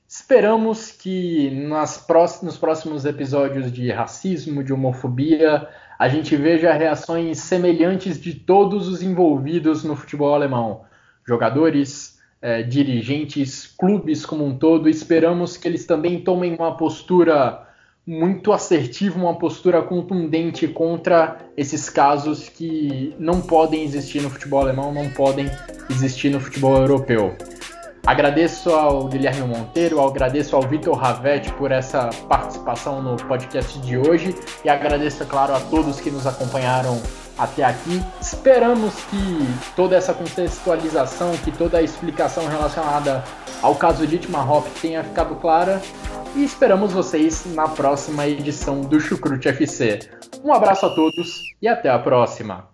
Esperamos que nas nos próximos episódios de racismo, de homofobia, a gente veja reações semelhantes de todos os envolvidos no futebol alemão. Jogadores, eh, dirigentes, clubes como um todo. Esperamos que eles também tomem uma postura muito assertivo, uma postura contundente contra esses casos que não podem existir no futebol alemão, não podem existir no futebol europeu. Agradeço ao Guilherme Monteiro, agradeço ao Vitor Ravetti por essa participação no podcast de hoje e agradeço, é claro, a todos que nos acompanharam até aqui. Esperamos que toda essa contextualização, que toda a explicação relacionada ao caso de Itmar Hop tenha ficado clara e esperamos vocês na próxima edição do Chucrute FC. Um abraço a todos e até a próxima!